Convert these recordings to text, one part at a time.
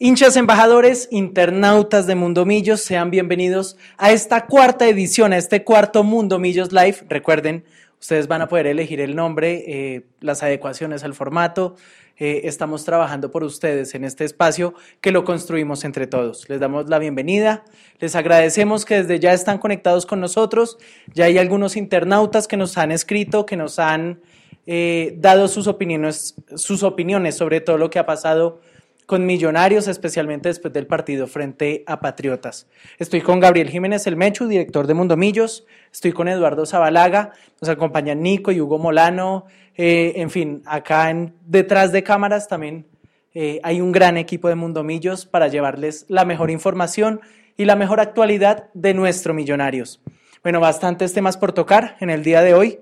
Hinchas embajadores, internautas de Mundo Millos, sean bienvenidos a esta cuarta edición, a este cuarto Mundo Millos Live. Recuerden, ustedes van a poder elegir el nombre, eh, las adecuaciones al formato. Eh, estamos trabajando por ustedes en este espacio que lo construimos entre todos. Les damos la bienvenida, les agradecemos que desde ya están conectados con nosotros. Ya hay algunos internautas que nos han escrito, que nos han eh, dado sus opiniones, sus opiniones sobre todo lo que ha pasado con Millonarios, especialmente después del partido frente a Patriotas. Estoy con Gabriel Jiménez El Mechu, director de Mundo Millos. Estoy con Eduardo Zabalaga. Nos acompañan Nico y Hugo Molano. Eh, en fin, acá en, detrás de cámaras también eh, hay un gran equipo de Mundo Millos para llevarles la mejor información y la mejor actualidad de nuestro Millonarios. Bueno, bastantes temas por tocar en el día de hoy.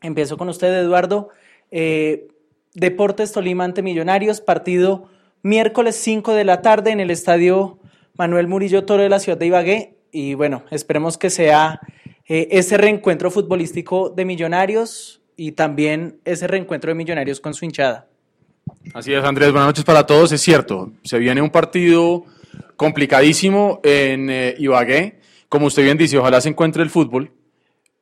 Empiezo con usted, Eduardo. Eh, Deportes Tolima ante Millonarios, partido miércoles 5 de la tarde en el estadio Manuel Murillo Toro de la ciudad de Ibagué. Y bueno, esperemos que sea eh, ese reencuentro futbolístico de Millonarios y también ese reencuentro de Millonarios con su hinchada. Así es, Andrés. Buenas noches para todos. Es cierto, se viene un partido complicadísimo en eh, Ibagué. Como usted bien dice, ojalá se encuentre el fútbol.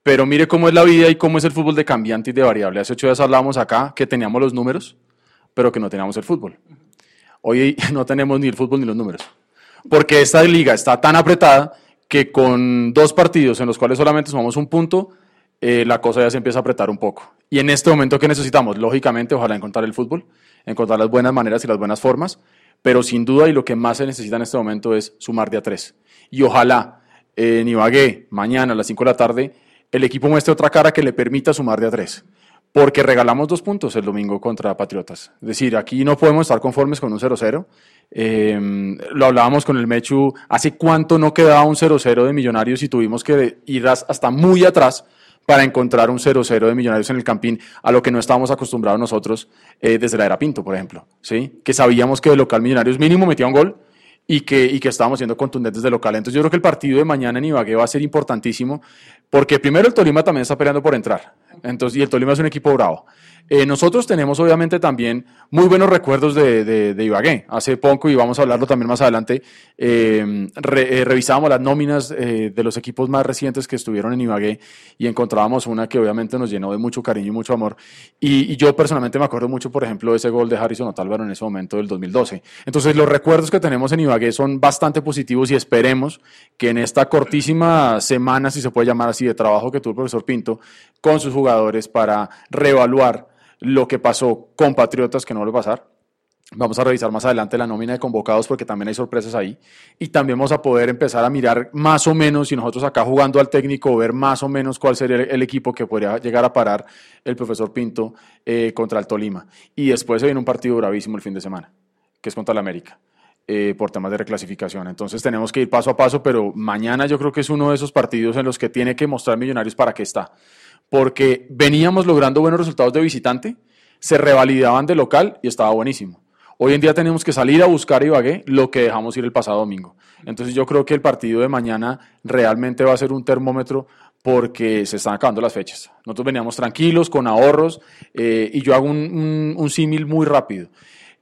Pero mire cómo es la vida y cómo es el fútbol de cambiante y de variable. Hace ocho días hablábamos acá que teníamos los números, pero que no teníamos el fútbol. Hoy no tenemos ni el fútbol ni los números. Porque esta liga está tan apretada que con dos partidos en los cuales solamente sumamos un punto, eh, la cosa ya se empieza a apretar un poco. Y en este momento, ¿qué necesitamos? Lógicamente, ojalá encontrar el fútbol, encontrar las buenas maneras y las buenas formas, pero sin duda y lo que más se necesita en este momento es sumar de a tres. Y ojalá en Ibagué, mañana a las 5 de la tarde, el equipo muestre otra cara que le permita sumar de a tres porque regalamos dos puntos el domingo contra Patriotas. Es decir, aquí no podemos estar conformes con un 0-0. Em, lo hablábamos con el Mechu, ¿hace cuánto no quedaba un 0-0 de Millonarios y tuvimos que ir hasta muy atrás para encontrar un 0-0 de Millonarios en el Campín, a lo que no estábamos acostumbrados nosotros eh, desde la era Pinto, por ejemplo? ¿sí? Que sabíamos que el local Millonarios mínimo metía un gol y que, y que estábamos siendo contundentes de local. Entonces yo creo que el partido de mañana en Ibagué va a ser importantísimo, porque primero el Tolima también está peleando por entrar. Entonces, y el Tolima es un equipo bravo. Eh, nosotros tenemos obviamente también muy buenos recuerdos de, de, Ibagué. Hace poco, y vamos a hablarlo también más adelante, eh, eh, revisábamos las nóminas de los equipos más recientes que estuvieron en Ibagué y encontrábamos una que obviamente nos llenó de mucho cariño y mucho amor. Y, yo personalmente me acuerdo mucho, por ejemplo, de ese gol de Harrison Otálvaro en ese momento del 2012. Entonces, los recuerdos que tenemos en Ibagué son bastante positivos y esperemos que en esta cortísima semana, si se puede llamar así, de trabajo que tuvo el profesor Pinto con sus jugadores para reevaluar lo que pasó con Patriotas, que no vuelve a pasar. Vamos a revisar más adelante la nómina de convocados porque también hay sorpresas ahí. Y también vamos a poder empezar a mirar más o menos, y nosotros acá jugando al técnico, ver más o menos cuál sería el equipo que podría llegar a parar el profesor Pinto eh, contra el Tolima. Y después se viene un partido bravísimo el fin de semana, que es contra el América. Eh, por temas de reclasificación. Entonces tenemos que ir paso a paso, pero mañana yo creo que es uno de esos partidos en los que tiene que mostrar Millonarios para qué está porque veníamos logrando buenos resultados de visitante, se revalidaban de local y estaba buenísimo. Hoy en día tenemos que salir a buscar Ibagué lo que dejamos ir el pasado domingo. Entonces yo creo que el partido de mañana realmente va a ser un termómetro porque se están acabando las fechas. Nosotros veníamos tranquilos, con ahorros, eh, y yo hago un símil muy rápido.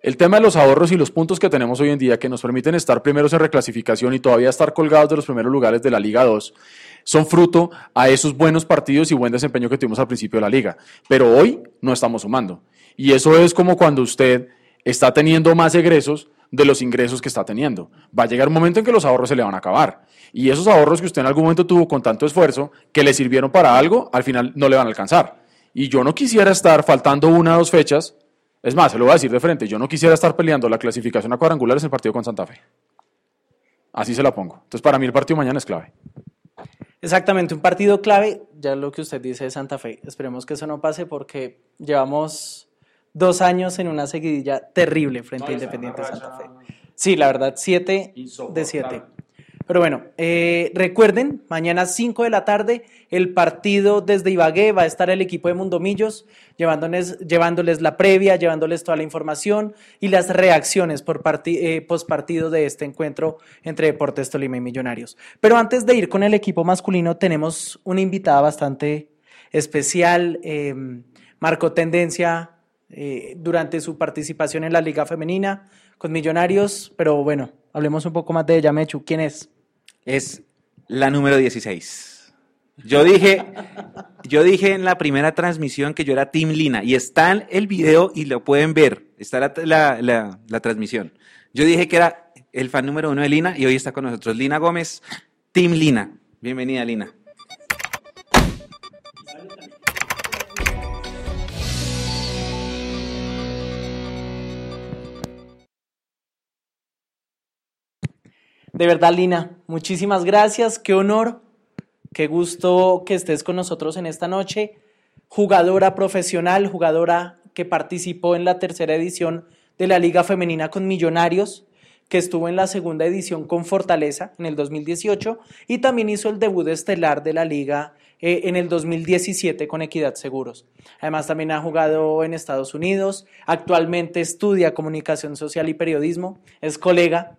El tema de los ahorros y los puntos que tenemos hoy en día que nos permiten estar primeros en reclasificación y todavía estar colgados de los primeros lugares de la Liga 2 son fruto a esos buenos partidos y buen desempeño que tuvimos al principio de la liga. Pero hoy no estamos sumando. Y eso es como cuando usted está teniendo más egresos de los ingresos que está teniendo. Va a llegar un momento en que los ahorros se le van a acabar. Y esos ahorros que usted en algún momento tuvo con tanto esfuerzo, que le sirvieron para algo, al final no le van a alcanzar. Y yo no quisiera estar faltando una o dos fechas. Es más, se lo voy a decir de frente, yo no quisiera estar peleando la clasificación a cuadrangulares en el partido con Santa Fe. Así se la pongo. Entonces, para mí el partido mañana es clave. Exactamente, un partido clave, ya lo que usted dice de Santa Fe. Esperemos que eso no pase porque llevamos dos años en una seguidilla terrible frente a Independiente Santa Fe. Sí, la verdad, siete de siete. Pero bueno, eh, recuerden, mañana 5 de la tarde, el partido desde Ibagué va a estar el equipo de Mundomillos llevándoles, llevándoles la previa, llevándoles toda la información y las reacciones por eh, post partido de este encuentro entre Deportes Tolima y Millonarios. Pero antes de ir con el equipo masculino, tenemos una invitada bastante especial, eh, marcó tendencia eh, durante su participación en la Liga Femenina con Millonarios, pero bueno, hablemos un poco más de ella, Mechu. ¿Quién es? Es la número 16. Yo dije, yo dije en la primera transmisión que yo era Team Lina y está en el video y lo pueden ver, está la, la, la transmisión. Yo dije que era el fan número uno de Lina y hoy está con nosotros Lina Gómez, Team Lina. Bienvenida, Lina. De verdad, Lina, muchísimas gracias. Qué honor, qué gusto que estés con nosotros en esta noche. Jugadora profesional, jugadora que participó en la tercera edición de la Liga Femenina con Millonarios, que estuvo en la segunda edición con Fortaleza en el 2018 y también hizo el debut estelar de la liga eh, en el 2017 con Equidad Seguros. Además también ha jugado en Estados Unidos, actualmente estudia comunicación social y periodismo, es colega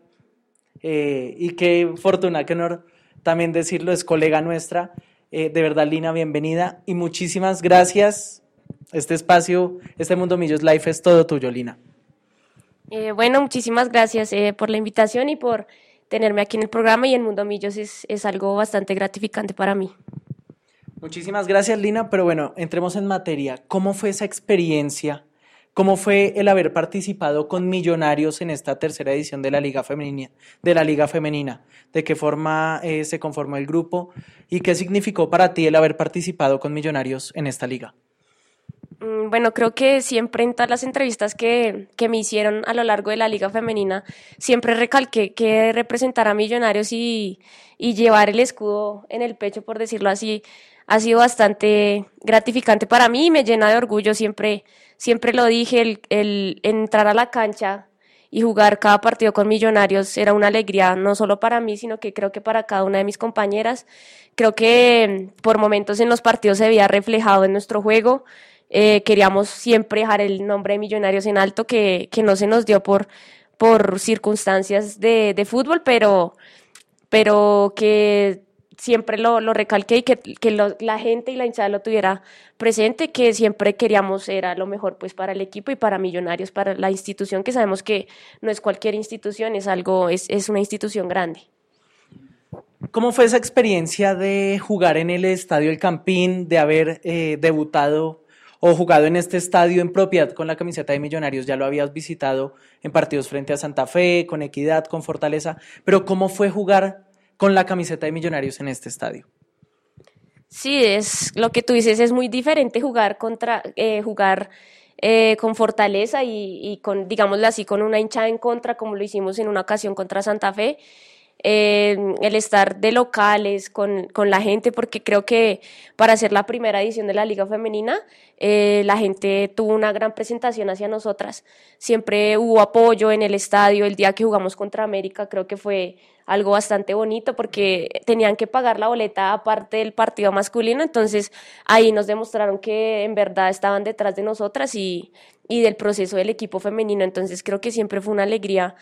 eh, y qué fortuna, qué honor también decirlo, es colega nuestra. Eh, de verdad, Lina, bienvenida y muchísimas gracias. Este espacio, este Mundo Millos Life es todo tuyo, Lina. Eh, bueno, muchísimas gracias eh, por la invitación y por tenerme aquí en el programa y en Mundo Millos es, es algo bastante gratificante para mí. Muchísimas gracias, Lina, pero bueno, entremos en materia. ¿Cómo fue esa experiencia? ¿Cómo fue el haber participado con Millonarios en esta tercera edición de la Liga Femenina? De, la Liga Femenina? ¿De qué forma eh, se conformó el grupo? ¿Y qué significó para ti el haber participado con Millonarios en esta liga? Mm, bueno, creo que siempre en todas las entrevistas que, que, me hicieron a lo largo de la Liga Femenina, siempre recalqué que representar a Millonarios y, y llevar el escudo en el pecho, por decirlo así, ha sido bastante gratificante para mí y me llena de orgullo. Siempre, siempre lo dije, el, el entrar a la cancha y jugar cada partido con Millonarios era una alegría, no solo para mí, sino que creo que para cada una de mis compañeras. Creo que por momentos en los partidos se veía reflejado en nuestro juego. Eh, queríamos siempre dejar el nombre de Millonarios en alto, que, que no se nos dio por, por circunstancias de, de fútbol, pero, pero que siempre lo, lo recalqué y que, que la gente y la hinchada lo tuviera presente, que siempre queríamos era lo mejor pues para el equipo y para Millonarios, para la institución, que sabemos que no es cualquier institución, es algo, es, es una institución grande. ¿Cómo fue esa experiencia de jugar en el Estadio El Campín, de haber eh, debutado o jugado en este estadio en propiedad con la camiseta de Millonarios, ya lo habías visitado en partidos frente a Santa Fe, con Equidad, con Fortaleza, pero ¿cómo fue jugar con la camiseta de Millonarios en este estadio? Sí, es lo que tú dices, es muy diferente jugar contra, eh, jugar eh, con fortaleza y, con, digámoslo así, con una hinchada en contra, como lo hicimos en una ocasión contra Santa Fe, eh, el estar de locales con, con, la gente, porque creo que para hacer la primera edición de la Liga Femenina, eh, la gente tuvo una gran presentación hacia nosotras. Siempre hubo apoyo en el estadio. El día que jugamos contra América, creo que fue algo bastante bonito porque tenían que pagar la boleta aparte del partido masculino. Entonces ahí nos demostraron que en verdad estaban detrás de nosotras y, y del proceso del equipo femenino. Entonces creo que siempre fue una alegría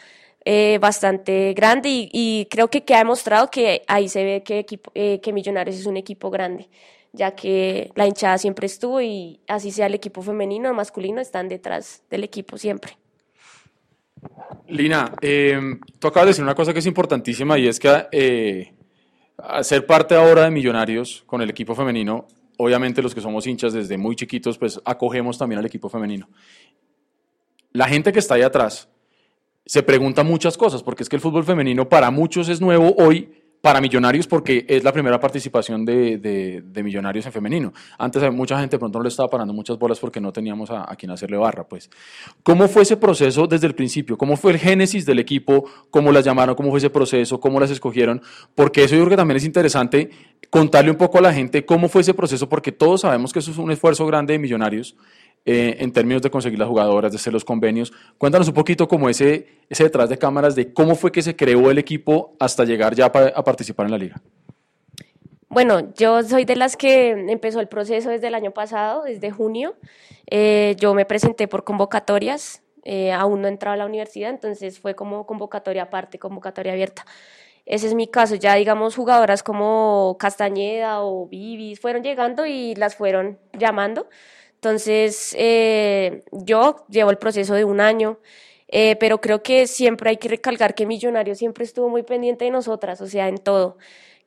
eh, bastante grande y, creo que, que ha demostrado que ahí se ve que, equipo, eh, que Millonarios es un equipo grande, ya que la hinchada siempre estuvo y así sea el equipo femenino o masculino, están detrás del equipo siempre. Lina, eh, tú acabas de decir una cosa que es importantísima y es que eh, ser parte ahora de Millonarios con el equipo femenino, obviamente los que somos hinchas desde muy chiquitos, pues acogemos también al equipo femenino. La gente que está ahí atrás, se pregunta muchas cosas, porque es que el fútbol femenino para muchos es nuevo hoy, para Millonarios porque es la primera participación de, de, Millonarios en femenino. Antes mucha gente pronto no le estaba parando muchas bolas porque no teníamos a, a, quien hacerle barra. Pues. ¿Cómo fue ese proceso desde el principio? ¿Cómo fue el génesis del equipo? ¿Cómo las llamaron? ¿Cómo fue ese proceso? ¿Cómo las escogieron? Porque eso yo creo que también es interesante contarle un poco a la gente cómo fue ese proceso, porque todos sabemos que eso es un esfuerzo grande de Millonarios eh, en términos de conseguir las jugadoras, de hacer los convenios. Cuéntanos un poquito como ese, ese detrás de cámaras de cómo fue que se creó el equipo hasta llegar ya a participar en la liga. Bueno, yo soy de las que empezó el proceso desde el año pasado, desde junio. Eh, yo me presenté por convocatorias, eh, aún no entraba a la universidad, entonces fue como convocatoria aparte, convocatoria abierta. Ese es mi caso, ya digamos jugadoras como Castañeda o Vivis fueron llegando y las fueron llamando. Entonces, eh, yo llevo el proceso de un año. Eh, pero creo que siempre hay que recalcar que Millonarios siempre estuvo muy pendiente de nosotras, o sea, en todo.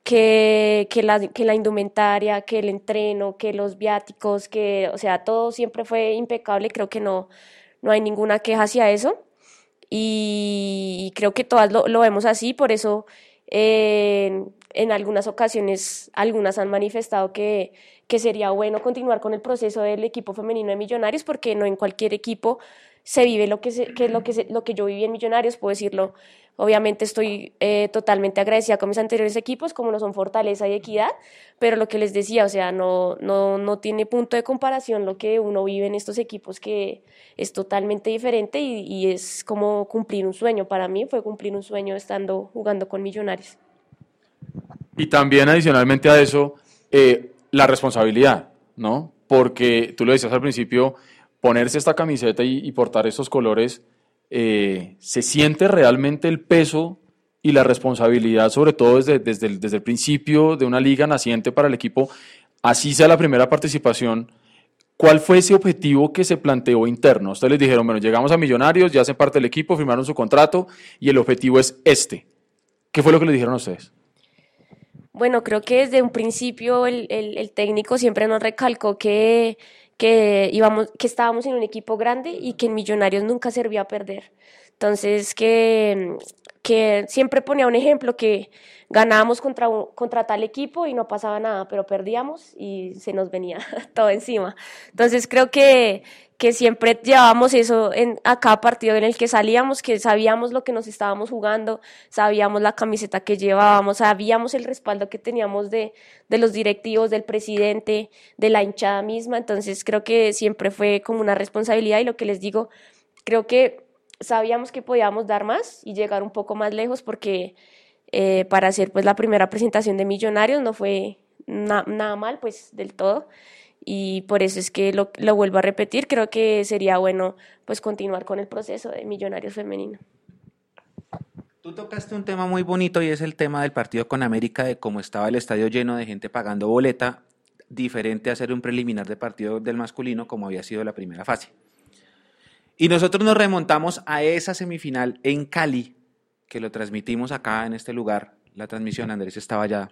Que, que, la, que la indumentaria, que el entreno, que los viáticos, que, o sea, todo siempre fue impecable. Creo que no, no hay ninguna queja hacia eso. Y, creo que todas lo, lo vemos así, por eso eh, en algunas ocasiones algunas han manifestado que, que sería bueno continuar con el proceso del equipo femenino de Millonarios, porque no en cualquier equipo se vive lo que, que es lo que, lo que yo viví en Millonarios, puedo decirlo. Obviamente estoy eh, totalmente agradecida con mis anteriores equipos, como no son Fortaleza y Equidad, pero lo que les decía, o sea, no, no, no tiene punto de comparación lo que uno vive en estos equipos, que es totalmente diferente y, y es como cumplir un sueño. Para mí fue cumplir un sueño estando jugando con Millonarios. Y también adicionalmente a eso, eh, la responsabilidad, ¿no? Porque tú lo decías al principio, ponerse esta camiseta y, y portar estos colores, eh, se siente realmente el peso y la responsabilidad, sobre todo desde, desde, el, desde el principio de una liga naciente para el equipo, así sea la primera participación. ¿Cuál fue ese objetivo que se planteó interno? Ustedes les dijeron, bueno, llegamos a Millonarios, ya hacen parte del equipo, firmaron su contrato y el objetivo es este. ¿Qué fue lo que le dijeron a ustedes? Bueno, creo que desde un principio el, el, el técnico siempre nos recalcó que que, íbamos, que estábamos en un equipo grande y que en Millonarios nunca servía a perder. Entonces, que, que siempre ponía un ejemplo que ganábamos contra, contra tal equipo y no pasaba nada, pero perdíamos y se nos venía todo encima. Entonces, creo que, que siempre llevábamos eso en, a cada partido en el que salíamos, que sabíamos lo que nos estábamos jugando, sabíamos la camiseta que llevábamos, sabíamos el respaldo que teníamos de, de los directivos, del presidente, de la hinchada misma, entonces creo que siempre fue como una responsabilidad y lo que les digo, creo que sabíamos que podíamos dar más y llegar un poco más lejos porque eh, para hacer pues la primera presentación de Millonarios no fue na nada mal pues del todo y por eso es que lo, lo, vuelvo a repetir, creo que sería bueno pues continuar con el proceso de Millonarios Femenino. Tú tocaste un tema muy bonito y es el tema del partido con América, de cómo estaba el estadio lleno de gente pagando boleta, diferente a hacer un preliminar de partido del masculino como había sido la primera fase. Y nosotros nos remontamos a esa semifinal en Cali, que lo transmitimos acá en este lugar. La transmisión, Andrés estaba allá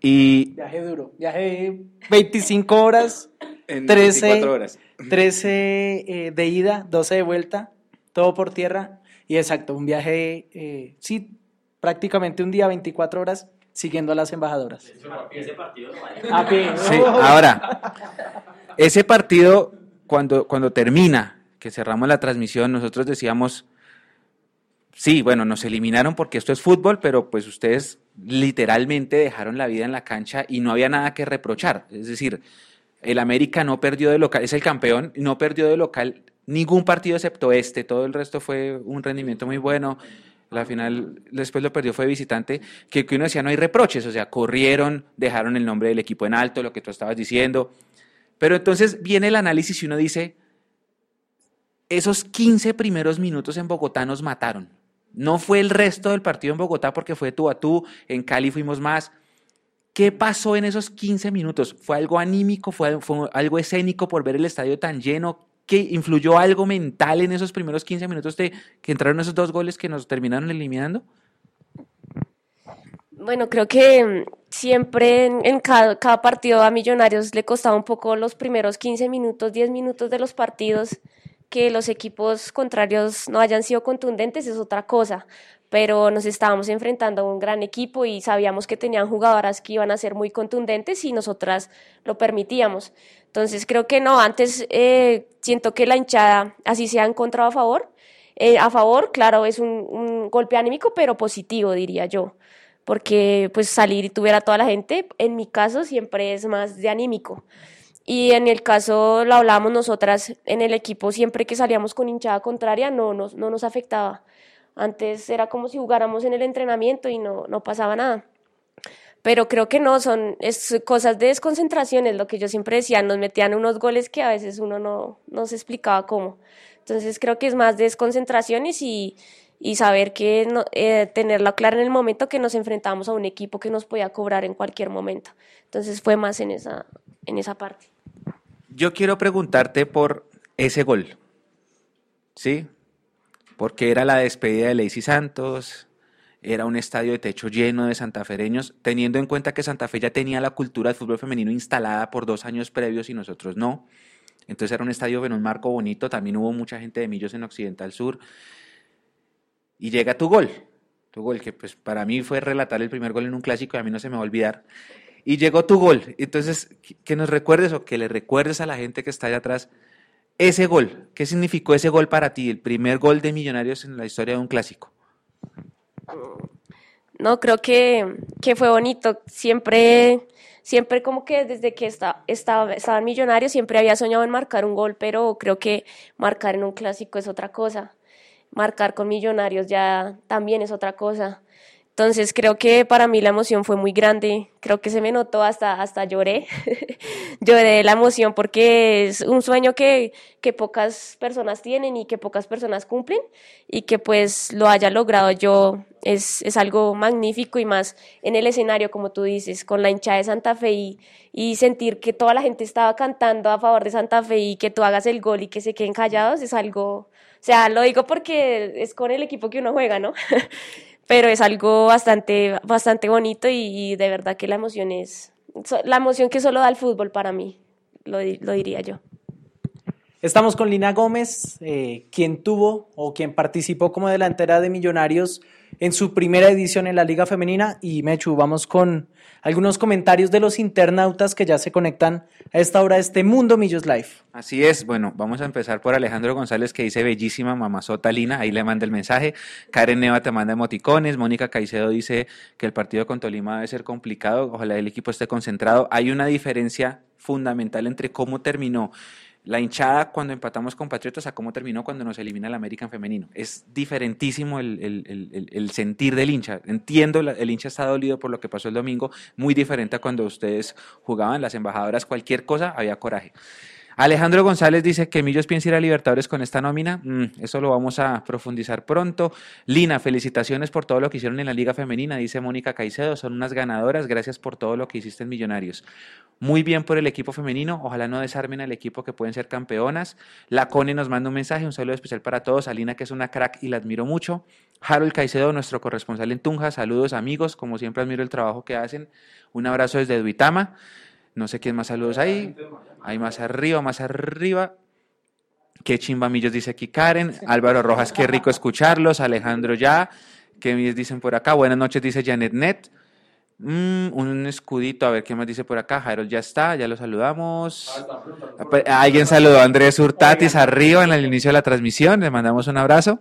y viaje duro, viaje 25 horas, en 13, horas. 13 eh, de ida, 12 de vuelta, todo por tierra. Y exacto, un viaje, eh, sí, prácticamente un día, 24 horas, siguiendo a las embajadoras. Ese partido no a pie. Sí, ahora, ese partido, cuando, cuando termina, que cerramos la transmisión, nosotros decíamos, sí, bueno, nos eliminaron porque esto es fútbol, pero pues ustedes literalmente dejaron la vida en la cancha y no había nada que reprochar. Es decir, el América no perdió de local, es el campeón, no perdió de local ningún partido excepto este, todo el resto fue un rendimiento muy bueno. La final después lo perdió fue visitante, que, que uno decía no hay reproches, o sea, corrieron, dejaron el nombre del equipo en alto, lo que tú estabas diciendo. Pero entonces viene el análisis y uno dice, esos 15 primeros minutos en Bogotá nos mataron. No fue el resto del partido en Bogotá porque fue tú a tú, en Cali fuimos más. ¿Qué pasó en esos 15 minutos? ¿Fue algo anímico? ¿Fue, algo escénico por ver el estadio tan lleno? ¿Qué influyó algo mental en esos primeros 15 minutos de que entraron esos dos goles que nos terminaron eliminando? Bueno, creo que mm, siempre en, en cada, cada, partido a Millonarios le costaba un poco los primeros 15 minutos, 10 minutos de los partidos que los equipos contrarios no hayan sido contundentes es otra cosa, pero nos estábamos enfrentando a un gran equipo y sabíamos que tenían jugadoras que iban a ser muy contundentes y nosotras lo permitíamos. Entonces creo que no, antes eh, siento que la hinchada así se ha encontrado a favor. Eh, a favor, claro, es un, golpe anímico, pero positivo, diría yo, porque pues salir y tuviera toda la gente, en mi caso siempre es más de anímico. Y en el caso, lo hablábamos nosotras en el equipo, siempre que salíamos con hinchada contraria, no nos, no nos afectaba. Antes era como si jugáramos en el entrenamiento y no, no pasaba nada. Pero creo que no, son es cosas de desconcentración, es lo que yo siempre decía, nos metían unos goles que a veces uno no, no se explicaba cómo. Entonces creo que es más de desconcentraciones y, y saber que no, eh, en el momento que nos enfrentamos a un equipo que nos podía cobrar en cualquier momento. Entonces fue más en esa, en esa parte. Yo quiero preguntarte por ese gol. ¿Sí? porque era la despedida de Lacey Santos, era un estadio de techo lleno de santafereños, teniendo en cuenta que Santa Fe ya tenía la cultura del fútbol femenino instalada por dos años previos y nosotros no. Entonces era un estadio en un marco bonito, también hubo mucha gente de Millos en Occidental Sur. Y llega tu gol, tu gol, que pues para mí fue relatar el primer gol en un clásico y a mí no se me va a olvidar. Y llegó tu gol. Entonces, que nos recuerdes o que le recuerdes a la gente que está allá atrás ese gol. ¿Qué significó ese gol para ti? El primer gol de Millonarios en la historia de un clásico. No, creo que, que fue bonito. Siempre, siempre como que desde que estaba, estaba, estaba en Millonarios siempre había soñado en marcar un gol, pero creo que marcar en un clásico es otra cosa. Marcar con Millonarios ya también es otra cosa. Entonces creo que para mí la emoción fue muy grande, creo que se me notó hasta, hasta lloré, lloré de la emoción porque es un sueño que, que pocas personas tienen y que pocas personas cumplen y que pues lo haya logrado yo. Es, es algo magnífico y más en el escenario como tú dices, con la hinchada de Santa Fe y, y sentir que toda la gente estaba cantando a favor de Santa Fe y que tú hagas el gol y que se queden callados es algo, o sea, lo digo porque es con el equipo que uno juega, ¿no? pero es algo bastante, bastante bonito y, de verdad que la emoción es la emoción que solo da el fútbol para mí, lo, lo diría yo. Estamos con Lina Gómez, eh, quien tuvo o quien participó como delantera de Millonarios en su primera edición en la Liga Femenina. Y Mechu, vamos con algunos comentarios de los internautas que ya se conectan a esta hora de este Mundo Millos Live. Así es, bueno, vamos a empezar por Alejandro González que dice bellísima mamazota Lina, ahí le manda el mensaje. Karen Neva te manda emoticones, Mónica Caicedo dice que el partido con Tolima debe ser complicado, ojalá el equipo esté concentrado. Hay una diferencia fundamental entre cómo terminó la hinchada cuando empatamos con Patriotas a cómo terminó cuando nos elimina el American femenino. Es diferentísimo el, sentir del hincha. Entiendo, el hincha está dolido por lo que pasó el domingo, muy diferente a cuando ustedes jugaban las embajadoras, cualquier cosa, había coraje. Alejandro González dice que Millos piensa ir a Libertadores con esta nómina. Mm, eso lo vamos a profundizar pronto. Lina, felicitaciones por todo lo que hicieron en la Liga Femenina, dice Mónica Caicedo. Son unas ganadoras. Gracias por todo lo que hiciste en Millonarios. Muy bien por el equipo femenino. Ojalá no desarmen al equipo que pueden ser campeonas. La Cone nos manda un mensaje, un saludo especial para todos. Alina, que es una crack y la admiro mucho. Harold Caicedo, nuestro corresponsal en Tunja. Saludos, amigos. Como siempre, admiro el trabajo que hacen. Un abrazo desde Duitama. No sé quién más saludos ahí. Hay más arriba, más arriba. Qué chimbamillos dice aquí Karen. Álvaro Rojas, qué rico escucharlos. Alejandro ya. ¿Qué dicen por acá? Buenas noches, dice Janet Net. Mm, un escudito, a ver qué más dice por acá. Harold ya está, ya lo saludamos. Alguien saludó a Andrés Hurtatis arriba en el inicio de la transmisión. Le mandamos un abrazo.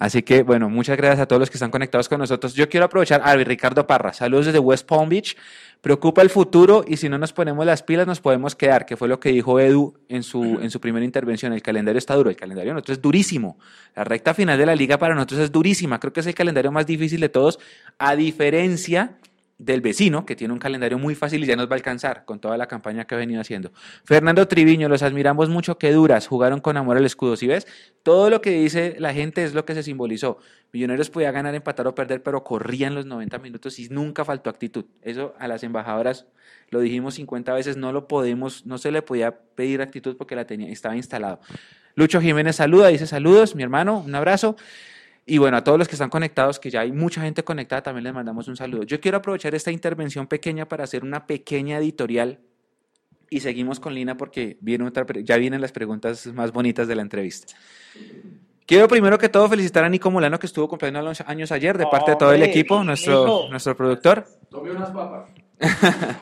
Así que, bueno, muchas gracias a todos los que están conectados con nosotros. Yo quiero aprovechar a Ricardo Parra. Saludos desde West Palm Beach. Preocupa el futuro y si no nos ponemos las pilas nos podemos quedar, que fue lo que dijo Edu en su, en su primera intervención. El calendario está duro, el calendario nosotros es durísimo. La recta final de la liga para nosotros es durísima. Creo que es el calendario más difícil de todos, a diferencia del vecino, que tiene un calendario muy fácil y ya nos va a alcanzar con toda la campaña que ha venido haciendo. Fernando Triviño, los admiramos mucho, qué duras, jugaron con amor el escudo. Si ves, todo lo que dice la gente es lo que se simbolizó. Millonarios podía ganar, empatar o perder, pero corrían los 90 minutos y nunca faltó actitud. Eso a las embajadoras lo dijimos 50 veces, no lo podemos, no se le podía pedir actitud porque la tenía, estaba instalado. Lucho Jiménez saluda, dice saludos, mi hermano, un abrazo. Y bueno, a todos los que están conectados, que ya hay mucha gente conectada, también les mandamos un saludo. Yo quiero aprovechar esta intervención pequeña para hacer una pequeña editorial y seguimos con Lina porque viene otra, ya vienen las preguntas más bonitas de la entrevista. Quiero primero que todo felicitar a Nico Molano que estuvo cumpliendo los años ayer de parte de todo el equipo, nuestro, nuestro productor. Tome unas papas.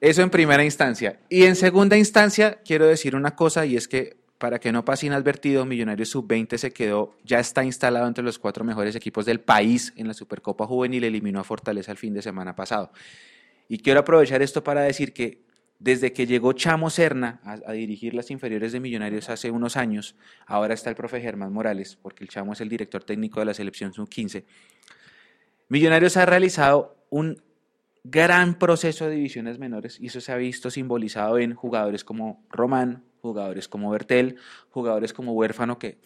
Eso en primera instancia. Y en segunda instancia, quiero decir una cosa y es que para que no pase inadvertido, Millonarios Sub-20 se quedó, ya está instalado entre los cuatro mejores equipos del país en la Supercopa Juvenil, eliminó a Fortaleza el fin de semana pasado. Y quiero aprovechar esto para decir que desde que llegó Chamo Serna a, dirigir las inferiores de Millonarios hace unos años, ahora está el profe Germán Morales, porque el Chamo es el director técnico de la selección Sub-15, Millonarios ha realizado un gran proceso de divisiones menores y eso se ha visto simbolizado en jugadores como Román, jugadores como Bertel, jugadores como Huérfano que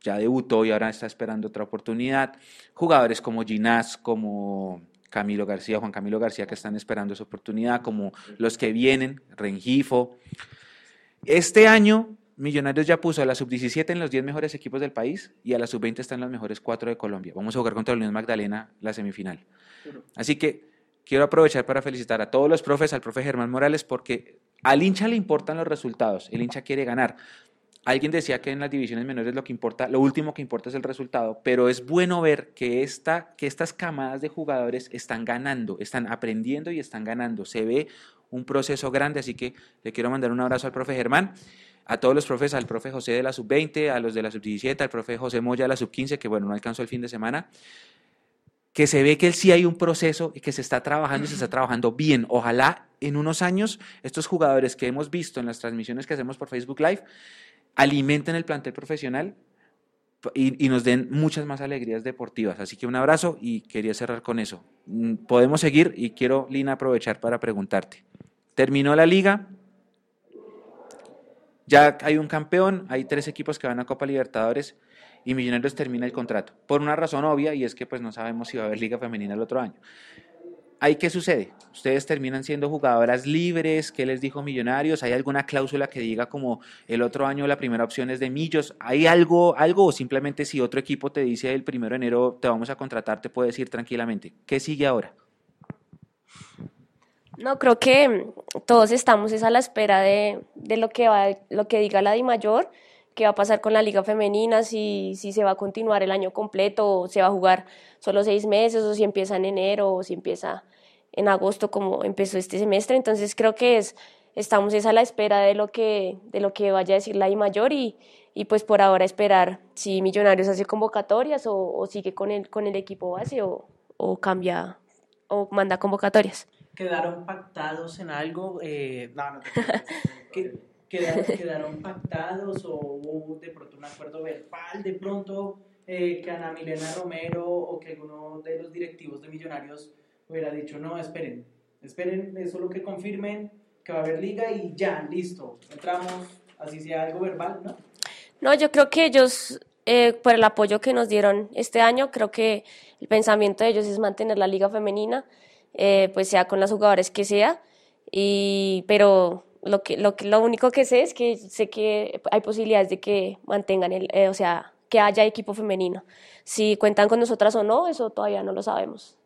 ya debutó y ahora está esperando otra oportunidad, jugadores como Ginás, como Camilo García, Juan Camilo García que están esperando esa oportunidad, como los que vienen, Rengifo. Este año Millonarios ya puso a la sub-17 en los 10 mejores equipos del país y a la sub-20 están en los mejores 4 de Colombia. Vamos a jugar contra la Unión Magdalena la semifinal. Así que quiero aprovechar para felicitar a todos los profes, al profe Germán Morales, porque al hincha le importan los resultados, el hincha quiere ganar. Alguien decía que en las divisiones menores lo que importa, lo último que importa es el resultado, pero es bueno ver que, esta, que estas camadas de jugadores están ganando, están aprendiendo y están ganando. Se ve un proceso grande, así que le quiero mandar un abrazo al profe Germán, a todos los profes, al profe José de la sub-20, a los de la sub-17, al profe José Moya de la sub-15, que bueno, no alcanzó el fin de semana, que se ve que sí hay un proceso y que se está trabajando y se está trabajando bien. Ojalá en unos años estos jugadores que hemos visto en las transmisiones que hacemos por Facebook Live alimenten el plantel profesional y, nos den muchas más alegrías deportivas. Así que un abrazo y quería cerrar con eso. Mm, podemos seguir y quiero, Lina, aprovechar para preguntarte. Terminó la liga, ya hay un campeón, hay tres equipos que van a Copa Libertadores y Millonarios termina el contrato. Por una razón obvia y es que pues no sabemos si va a haber liga femenina el otro año. ¿Ahí qué sucede? Ustedes terminan siendo jugadoras libres, ¿qué les dijo Millonarios? ¿Hay alguna cláusula que diga como el otro año la primera opción es de Millos? ¿Hay algo, algo o simplemente si otro equipo te dice el primero de enero te vamos a contratar, te puedes ir tranquilamente? ¿Qué sigue ahora? No, creo que todos estamos es a la espera de, lo, que va, lo que diga la Di Mayor, qué va a pasar con la liga femenina, si, si se va a continuar el año completo o se va a jugar solo seis meses o si empieza en enero o si empieza en agosto como empezó este semestre. Entonces creo que es, estamos es a la espera de lo que, de lo que vaya a decir la I mayor y, y pues por ahora esperar si Millonarios hace convocatorias o, sigue con el, con el equipo base o, o, cambia o manda convocatorias. ¿Quedaron pactados en algo? Eh, no, no quedaron, ¿Quedaron pactados o hubo de pronto un acuerdo verbal de pronto eh, que Ana Milena Romero o que alguno de los directivos de Millonarios hubiera dicho, no, esperen, esperen, eso lo que confirmen, que va a haber liga y ya, listo, entramos, así sea algo verbal, ¿no? No, yo creo que ellos, eh, por el apoyo que nos dieron este año, creo que el pensamiento de ellos es mantener la liga femenina, eh, pues sea con las jugadores que sea, y, pero lo, que, lo, que, lo único que sé es que sé que hay posibilidades de que mantengan el, o sea, que haya equipo femenino. Si cuentan con nosotras o no, eso todavía no lo sabemos.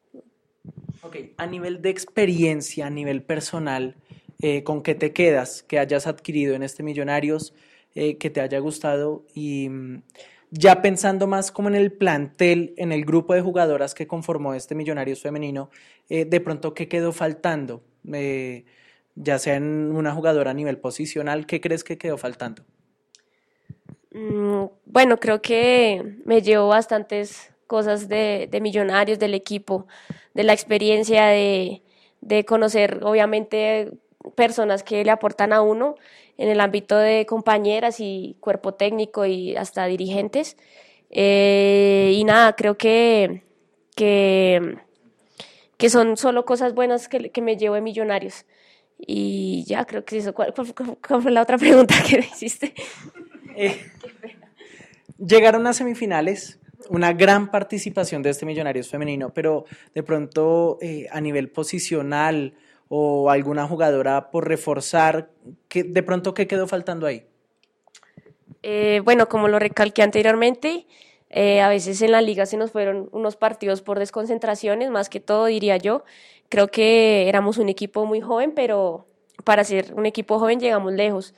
Ok, a nivel de experiencia, a nivel personal, eh, ¿con qué te quedas que hayas adquirido en este Millonarios, eh, que te haya gustado? Y mm, ya pensando más como en el plantel, en el grupo de jugadoras que conformó este Millonarios femenino, eh, de pronto, ¿qué quedó faltando? Ya sea en una jugadora a nivel posicional, ¿qué crees que quedó faltando? Mm, bueno, creo que me llevo bastantes cosas de, millonarios, del equipo, de la experiencia, de, conocer obviamente personas que le aportan a uno en el ámbito de compañeras y cuerpo técnico y hasta dirigentes. Eh, y nada, creo que, que, son solo cosas buenas que, me llevo de millonarios. Y ya, creo que eso. ¿Cuál, cuál fue la otra pregunta que me hiciste? Eh, llegaron a semifinales, una gran participación de este Millonarios femenino, pero de pronto eh, a nivel posicional o alguna jugadora por reforzar, ¿qué, de pronto qué quedó faltando ahí? Eh, bueno, como lo recalqué anteriormente, a veces en la liga se nos fueron unos partidos por desconcentraciones, más que todo diría yo. Creo que éramos un equipo muy joven, pero para ser un equipo joven llegamos lejos.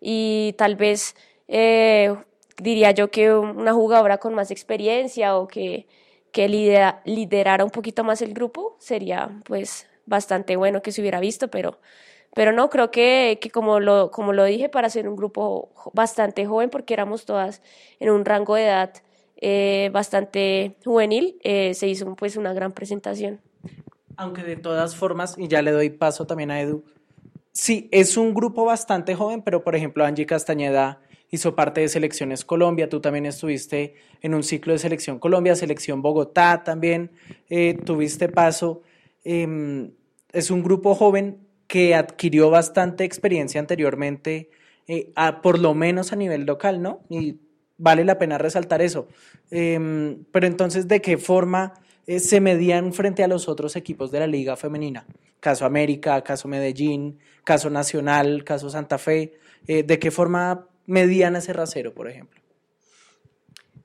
Y tal vez eh, diría yo que una jugadora con más experiencia o que, que liderara un poquito más el grupo sería pues bastante bueno que se hubiera visto, pero, pero no, creo que, que como, lo, como lo dije, para ser un grupo bastante joven, porque éramos todas en un rango de edad eh, bastante juvenil, eh, se hizo pues una gran presentación. Aunque de todas formas, y ya le doy paso también a Edu, sí, es un grupo bastante joven, pero por ejemplo Angie Castañeda hizo parte de Selecciones Colombia, tú también estuviste en un ciclo de Selección Colombia, Selección Bogotá también, eh, tuviste paso. Em, es un grupo joven que adquirió bastante experiencia anteriormente, eh, por lo menos a nivel local, ¿no? Y vale la pena resaltar eso. Em, pero entonces, ¿de qué forma eh, se medían frente a los otros equipos de la liga femenina? Caso América, caso Medellín, caso Nacional, caso Santa Fe. ¿De qué forma medían ese rasero, por ejemplo?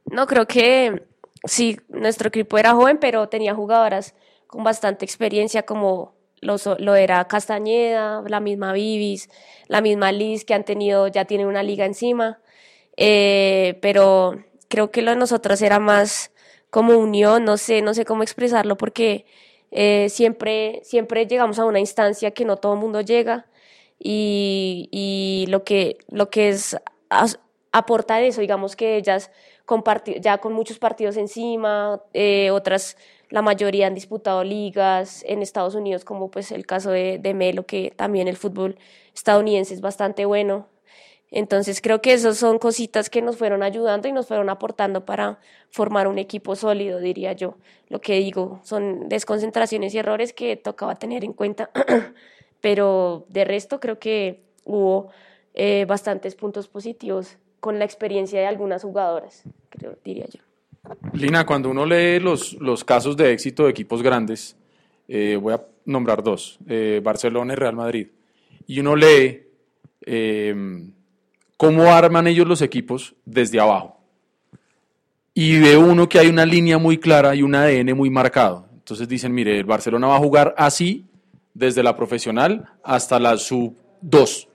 No, creo que sí, nuestro equipo era joven, pero tenía jugadoras con bastante experiencia como lo, lo, era Castañeda, la misma Vivis, la misma Liz, que han tenido, ya tienen una liga encima. Eh, pero creo que lo de nosotros era más como unión, no sé, no sé cómo expresarlo, porque eh, siempre, siempre llegamos a una instancia que no todo el mundo llega y, y lo, que, lo que es aportar eso, digamos que ellas ya con muchos partidos encima, eh, otras, la mayoría han disputado ligas en Estados Unidos, como pues el caso de, de Melo, que también el fútbol estadounidense es bastante bueno. Entonces creo que esas son cositas que nos fueron ayudando y nos fueron aportando para formar un equipo sólido, diría yo. Lo que digo son desconcentraciones y errores que tocaba tener en cuenta, pero de resto creo que hubo eh, bastantes puntos positivos con la experiencia de algunas jugadoras, creo, diría yo. Lina, cuando uno lee los, los casos de éxito de equipos grandes, eh, voy a nombrar dos, eh, Barcelona y Real Madrid, y uno lee eh, cómo arman ellos los equipos desde abajo. Y ve uno que hay una línea muy clara y un ADN muy marcado. Entonces dicen, mire, el Barcelona va a jugar así desde la profesional hasta la sub 2.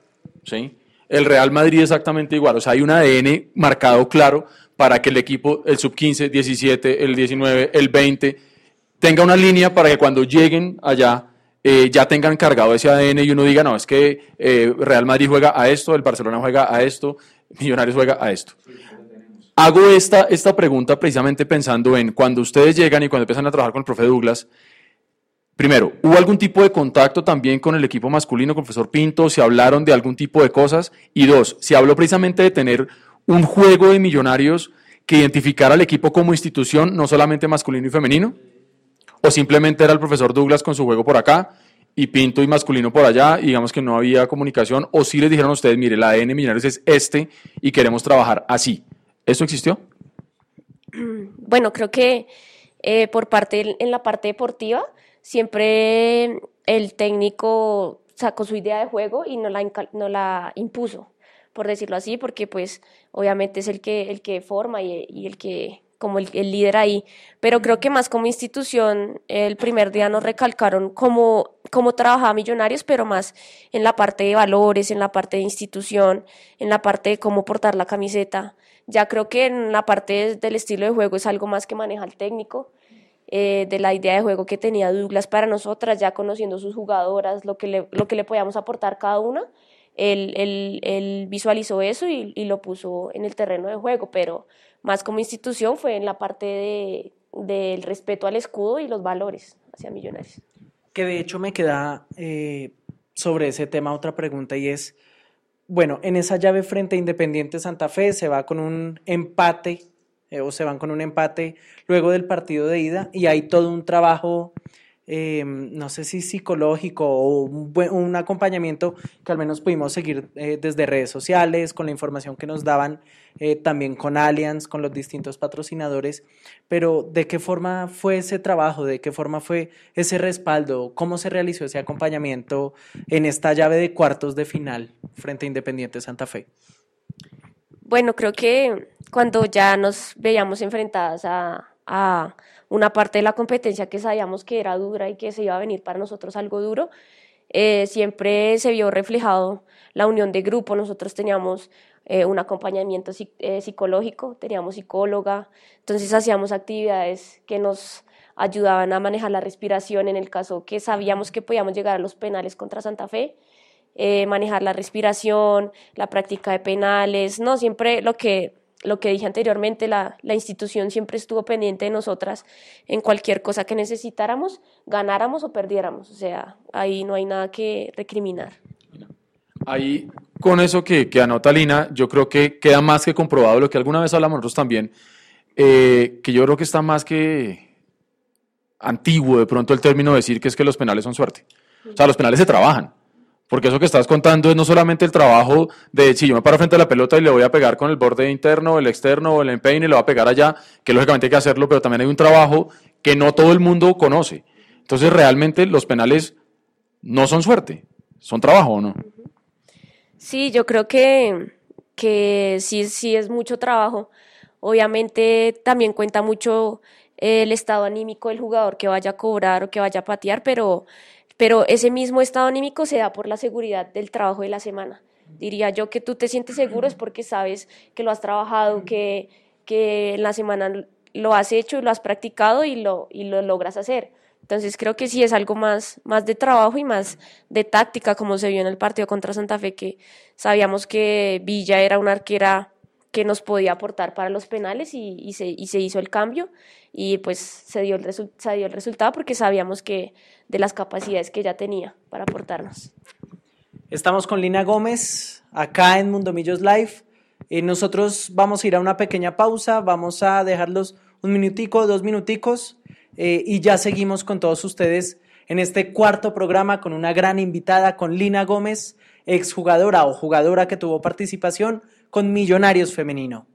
¿sí? El Real Madrid exactamente igual, o sea, hay un ADN marcado claro para que el equipo, el sub 15, 17, el 19, el 20, tenga una línea para que cuando lleguen allá eh, ya tengan cargado ese ADN y uno diga, no, es que eh, Real Madrid juega a esto, el Barcelona juega a esto, Millonarios juega a esto. Hago esta, esta pregunta precisamente pensando en cuando ustedes llegan y cuando empiezan a trabajar con el profe Douglas, Primero, ¿hubo algún tipo de contacto también con el equipo masculino, con el profesor Pinto? ¿Se hablaron de algún tipo de cosas? Y dos, ¿se habló precisamente de tener un juego de millonarios que identificara al equipo como institución, no solamente masculino y femenino? ¿O simplemente era el profesor Douglas con su juego por acá y Pinto y masculino por allá, y digamos que no había comunicación? ¿O sí les dijeron a ustedes, mire, la ADN Millonarios es este y queremos trabajar así? ¿Eso existió? Bueno, creo que eh, por parte, en la parte deportiva, siempre el técnico sacó su idea de juego y no la, no la impuso, por decirlo así, porque pues obviamente es el que, el que forma y, el que como el, líder ahí, pero creo que más como institución, el primer día nos recalcaron cómo, cómo trabajaba Millonarios, pero más en la parte de valores, en la parte de institución, en la parte de cómo portar la camiseta. Ya creo que en la parte del estilo de juego es algo más que maneja el técnico, eh, de la idea de juego que tenía Douglas para nosotras, ya conociendo sus jugadoras, lo que le, lo que le podíamos aportar cada una. Él, él, él visualizó eso y, y, lo puso en el terreno de juego, pero más como institución fue en la parte de, del respeto al escudo y los valores hacia Millonarios. Que de hecho me queda eh, sobre ese tema otra pregunta y es, bueno, en esa llave frente a Independiente Santa Fe se va con un empate eh, o se van con un empate luego del partido de ida y hay todo un trabajo, eh, no sé si psicológico o un, acompañamiento que al menos pudimos seguir eh, desde redes sociales, con la información que nos daban, también con Allianz, con los distintos patrocinadores, pero ¿de qué forma fue ese trabajo? ¿De qué forma fue ese respaldo? ¿Cómo se realizó ese acompañamiento en esta llave de cuartos de final frente a Independiente Santa Fe? Bueno, creo que cuando ya nos veíamos enfrentadas a, una parte de la competencia que sabíamos que era dura y que se iba a venir para nosotros algo duro, eh, siempre se vio reflejado la unión de grupo. Nosotros teníamos eh, un acompañamiento eh, psicológico, teníamos psicóloga, entonces hacíamos actividades que nos ayudaban a manejar la respiración en el caso que sabíamos que podíamos llegar a los penales contra Santa Fe. Manejar la respiración, la práctica de penales, no, siempre lo que, lo que dije anteriormente, la, la institución siempre estuvo pendiente de nosotras en cualquier cosa que necesitáramos, ganáramos o perdiéramos, o sea, ahí no hay nada que recriminar. Ahí, con eso que, que anota Lina, yo creo que queda más que comprobado lo que alguna vez hablamos nosotros también, eh, que yo creo que está más que antiguo de pronto el término de decir que es que los penales son suerte. O sea, los penales se trabajan. Porque eso que estás contando es no solamente el trabajo de si yo me paro frente a la pelota y le voy a pegar con el borde interno, el externo el empeine y le voy a pegar allá, que lógicamente hay que hacerlo, pero también hay un trabajo que no todo el mundo conoce. Entonces realmente los penales no son suerte, son trabajo o no. Sí, yo creo que, que sí, sí es mucho trabajo. Obviamente también cuenta mucho el estado anímico del jugador que vaya a cobrar o que vaya a patear, pero, pero ese mismo estado anímico se da por la seguridad del trabajo de la semana. Diría yo que tú te sientes seguro es porque sabes que lo has trabajado, que, que en la semana lo has hecho y lo has practicado y lo, y lo logras hacer. Entonces creo que sí es algo más, más de trabajo y más de táctica, como se vio en el partido contra Santa Fe, que sabíamos que Villa era una arquera que nos podía aportar para los penales y, y, se, y se, hizo el cambio y pues se dio, el se dio el resultado porque sabíamos que de las capacidades que ya tenía para aportarnos. Estamos con Lina Gómez acá en Mundo Millos Live. Eh, nosotros vamos a ir a una pequeña pausa, vamos a dejarlos un minutico, dos minuticos eh, y ya seguimos con todos ustedes en este cuarto programa con una gran invitada, con Lina Gómez, exjugadora o jugadora que tuvo participación con Millonarios Femenino.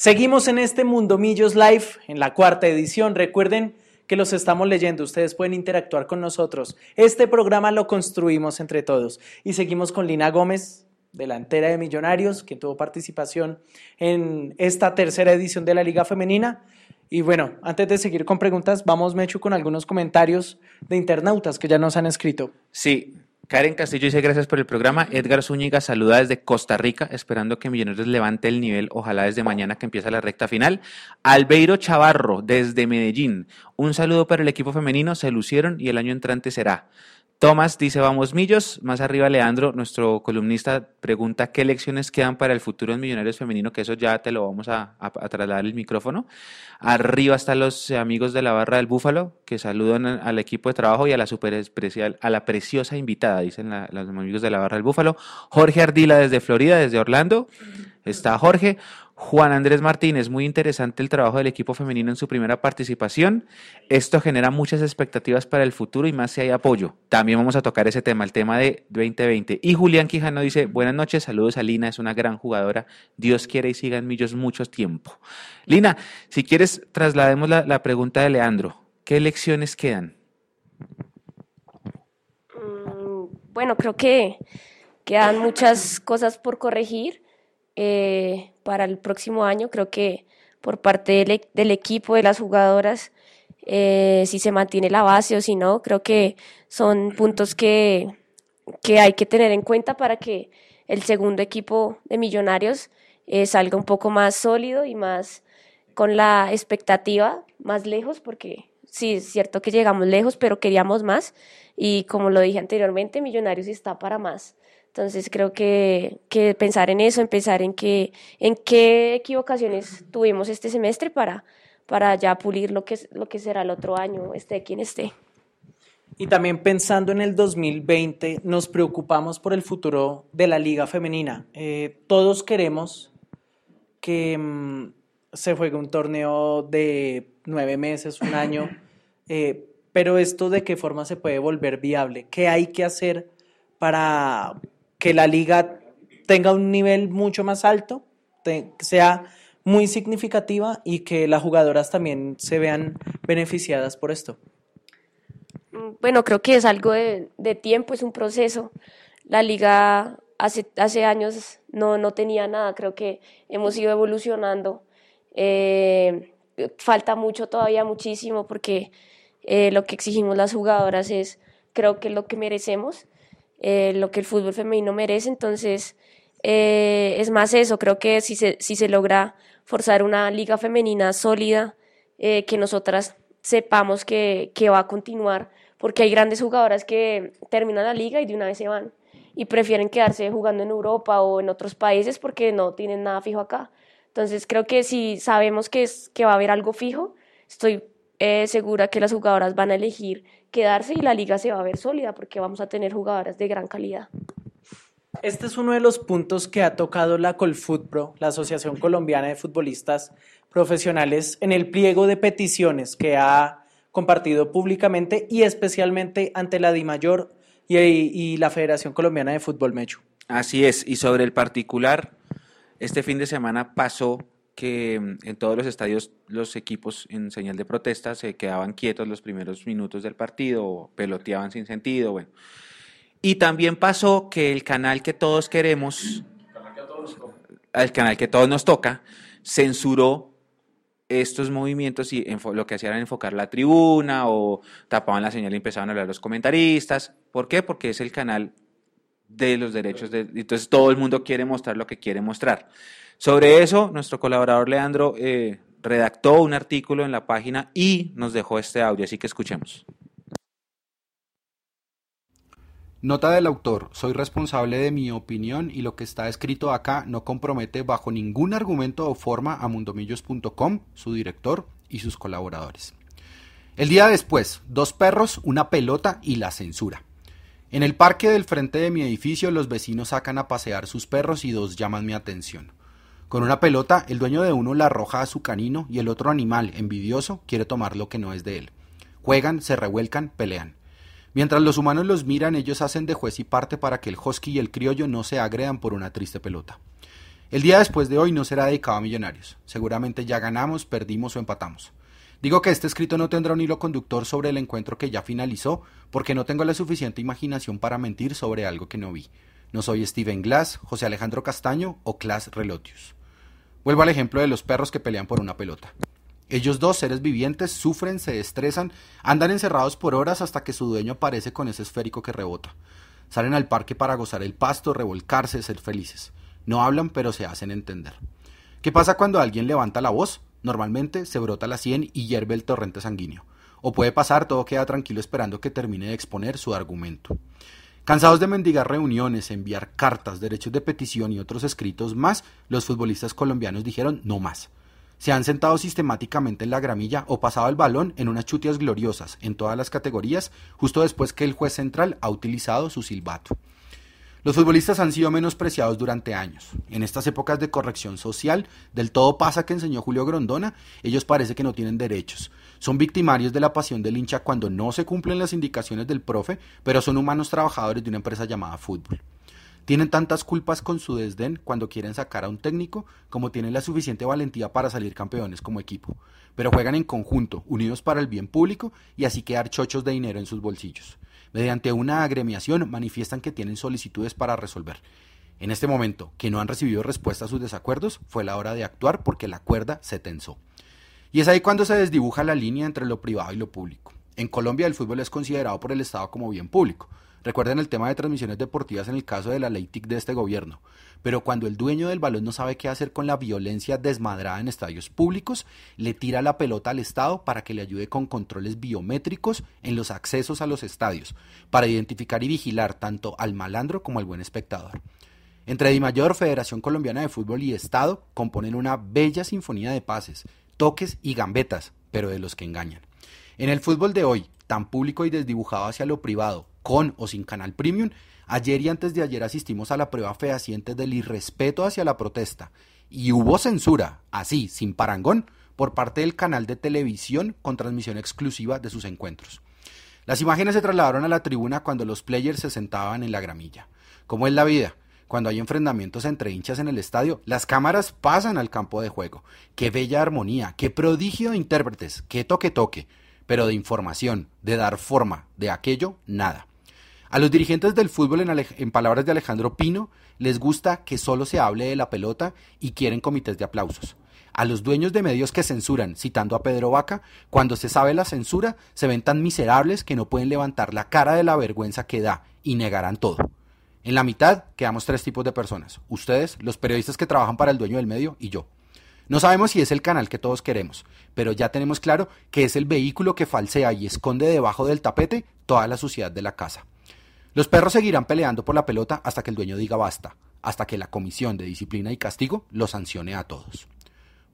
Seguimos en este Mundo Millos Live, en la cuarta edición. Recuerden que los estamos leyendo, ustedes pueden interactuar con nosotros. Este programa lo construimos entre todos. Y seguimos con Lina Gómez, delantera de Millonarios, que tuvo participación en esta tercera edición de la Liga Femenina. Y bueno, antes de seguir con preguntas, vamos, Mechu, con algunos comentarios de internautas que ya nos han escrito. Sí, Karen Castillo dice gracias por el programa. Edgar Zúñiga saluda desde Costa Rica, esperando que Millonarios levante el nivel, ojalá desde mañana que empieza la recta final. Albeiro Chavarro desde Medellín, un saludo para el equipo femenino, se lucieron y el año entrante será. Tomás dice, vamos millos. Más arriba, Leandro, nuestro columnista, pregunta qué lecciones quedan para el futuro en Millonarios Femenino, que eso ya te lo vamos a, trasladar el micrófono. Arriba están los amigos de la barra del Búfalo, que saludan al equipo de trabajo y a la super especial, a la preciosa invitada, dicen los amigos de la barra del Búfalo. Jorge Ardila desde Florida, desde Orlando. Está Jorge. Juan Andrés Martínez, muy interesante el trabajo del equipo femenino en su primera participación. Esto genera muchas expectativas para el futuro y más si hay apoyo. También vamos a tocar ese tema, el tema de 2020. Y Julián Quijano dice, buenas noches, saludos a Lina, es una gran jugadora. Dios quiere y siga en Millos mucho tiempo. Lina, si quieres, traslademos la, la pregunta de Leandro. ¿Qué lecciones quedan? Mm, bueno, creo que quedan muchas cosas por corregir eh, para el próximo año. Creo que por parte del, e-, equipo, de las jugadoras, eh, si se mantiene la base o si no, creo que son puntos que, que hay que tener en cuenta para que el segundo equipo de Millonarios eh, salga un poco más sólido y más con la expectativa más lejos, porque sí, es cierto que llegamos lejos, pero queríamos más y como lo dije anteriormente, Millonarios está para más. Entonces creo que, que, pensar en eso, en pensar en, que, en qué equivocaciones tuvimos este semestre para, para ya pulir lo que, lo que será el otro año, esté quien esté. Y también pensando en el 2020, nos preocupamos por el futuro de la liga femenina. Eh, todos queremos que mm, se juegue un torneo de nueve meses, un año, eh, pero esto de qué forma se puede volver viable, qué hay que hacer para, que la liga tenga un nivel mucho más alto, sea muy significativa y que las jugadoras también se vean beneficiadas por esto. Bueno, creo que es algo de, tiempo, es un proceso. La liga hace, hace años no, no tenía nada, creo que hemos ido evolucionando. Eh, falta mucho todavía, muchísimo, porque eh, lo que exigimos las jugadoras es, creo que lo que merecemos eh, lo que el fútbol femenino merece. Entonces, eh, es más eso, creo que si se, si se logra forzar una liga femenina sólida, eh, que nosotras sepamos que, que, va a continuar, porque hay grandes jugadoras que terminan la liga y de una vez se van y prefieren quedarse jugando en Europa o en otros países porque no tienen nada fijo acá. Entonces creo que si sabemos que, es, que va a haber algo fijo, estoy segura que las jugadoras van a elegir quedarse y la liga se va a ver sólida porque vamos a tener jugadoras de gran calidad. Este es uno de los puntos que ha tocado la Colfutpro, la Asociación Colombiana de Futbolistas Profesionales, en el pliego de peticiones que ha compartido públicamente y especialmente ante la DIMAYOR y, y la Federación Colombiana de Fútbol Mecho. Así es, y sobre el particular, este fin de semana pasó que mm, en todos los estadios los equipos en señal de protesta se quedaban quietos los primeros minutos del partido o peloteaban sin sentido, bueno. Y también pasó que el canal que todos queremos, el canal que todos nos toca, censuró estos movimientos y lo que hacían era enfocar la tribuna o tapaban la señal y empezaban a hablar los comentaristas. ¿Por qué? Porque es el canal de los derechos de... Entonces todo el mundo quiere mostrar lo que quiere mostrar. Sobre eso, nuestro colaborador Leandro eh, redactó un artículo en la página y nos dejó este audio, así que escuchemos. Nota del autor, soy responsable de mi opinión y lo que está escrito acá no compromete bajo ningún argumento o forma a mundomillos.com, su director y sus colaboradores. El día después, dos perros, una pelota y la censura. En el parque del frente de mi edificio los vecinos sacan a pasear sus perros y dos llaman mi atención. Con una pelota, el dueño de uno la arroja a su canino y el otro animal, envidioso, quiere tomar lo que no es de él. Juegan, se revuelcan, pelean. Mientras los humanos los miran, ellos hacen de juez y parte para que el husky y el criollo no se agredan por una triste pelota. El día después de hoy no será dedicado a millonarios. Seguramente ya ganamos, perdimos o empatamos. Digo que este escrito no tendrá un hilo conductor sobre el encuentro que ya finalizó, porque no tengo la suficiente imaginación para mentir sobre algo que no vi. No soy Steven Glass, José Alejandro Castaño o Clas Relotius. Vuelvo al ejemplo de los perros que pelean por una pelota. Ellos dos seres vivientes sufren, se estresan, andan encerrados por horas hasta que su dueño aparece con ese esférico que rebota. Salen al parque para gozar el pasto, revolcarse, ser felices. No hablan, pero se hacen entender. ¿Qué pasa cuando alguien levanta la voz? Normalmente se brota la sien y hierve el torrente sanguíneo. O puede pasar, todo queda tranquilo esperando que termine de exponer su argumento. Cansados de mendigar reuniones, enviar cartas, derechos de petición y otros escritos más, los futbolistas colombianos dijeron no más. Se han sentado sistemáticamente en la gramilla o pasado el balón en unas chutias gloriosas en todas las categorías, justo después que el juez central ha utilizado su silbato. Los futbolistas han sido menospreciados durante años. En estas épocas de corrección social, del todo pasa que enseñó Julio Grondona, ellos parece que no tienen derechos. Son victimarios de la pasión del hincha cuando no se cumplen las indicaciones del profe, pero son humanos trabajadores de una empresa llamada fútbol. Tienen tantas culpas con su desdén cuando quieren sacar a un técnico como tienen la suficiente valentía para salir campeones como equipo, pero juegan en conjunto, unidos para el bien público y así quedar chochos de dinero en sus bolsillos. Mediante una agremiación manifiestan que tienen solicitudes para resolver. En este momento, que no han recibido respuesta a sus desacuerdos, fue la hora de actuar porque la cuerda se tensó. Y es ahí cuando se desdibuja la línea entre lo privado y lo público. En Colombia el fútbol es considerado por el Estado como bien público. Recuerden el tema de transmisiones deportivas en el caso de la ley TIC de este gobierno. Pero cuando el dueño del balón no sabe qué hacer con la violencia desmadrada en estadios públicos, le tira la pelota al Estado para que le ayude con controles biométricos en los accesos a los estadios, para identificar y vigilar tanto al malandro como al buen espectador. Entre Dimayor, Federación Colombiana de Fútbol y Estado componen una bella sinfonía de pases, toques y gambetas, pero de los que engañan. En el fútbol de hoy, tan público y desdibujado hacia lo privado, con o sin canal premium, ayer y antes de ayer asistimos a la prueba fehaciente del irrespeto hacia la protesta. Y hubo censura, así, sin parangón, por parte del canal de televisión con transmisión exclusiva de sus encuentros. Las imágenes se trasladaron a la tribuna cuando los players se sentaban en la gramilla. ¿Cómo es la vida? Cuando hay enfrentamientos entre hinchas en el estadio, las cámaras pasan al campo de juego. Qué bella armonía, qué prodigio de intérpretes, qué toque toque, pero de información, de dar forma, de aquello, nada. A los dirigentes del fútbol, en, en, palabras de Alejandro Pino, les gusta que solo se hable de la pelota y quieren comités de aplausos. A los dueños de medios que censuran, citando a Pedro Vaca, cuando se sabe la censura, se ven tan miserables que no pueden levantar la cara de la vergüenza que da y negarán todo. En la mitad quedamos tres tipos de personas. Ustedes, los periodistas que trabajan para el dueño del medio y yo. No sabemos si es el canal que todos queremos, pero ya tenemos claro que es el vehículo que falsea y esconde debajo del tapete toda la suciedad de la casa. Los perros seguirán peleando por la pelota hasta que el dueño diga basta, hasta que la Comisión de Disciplina y Castigo lo sancione a todos.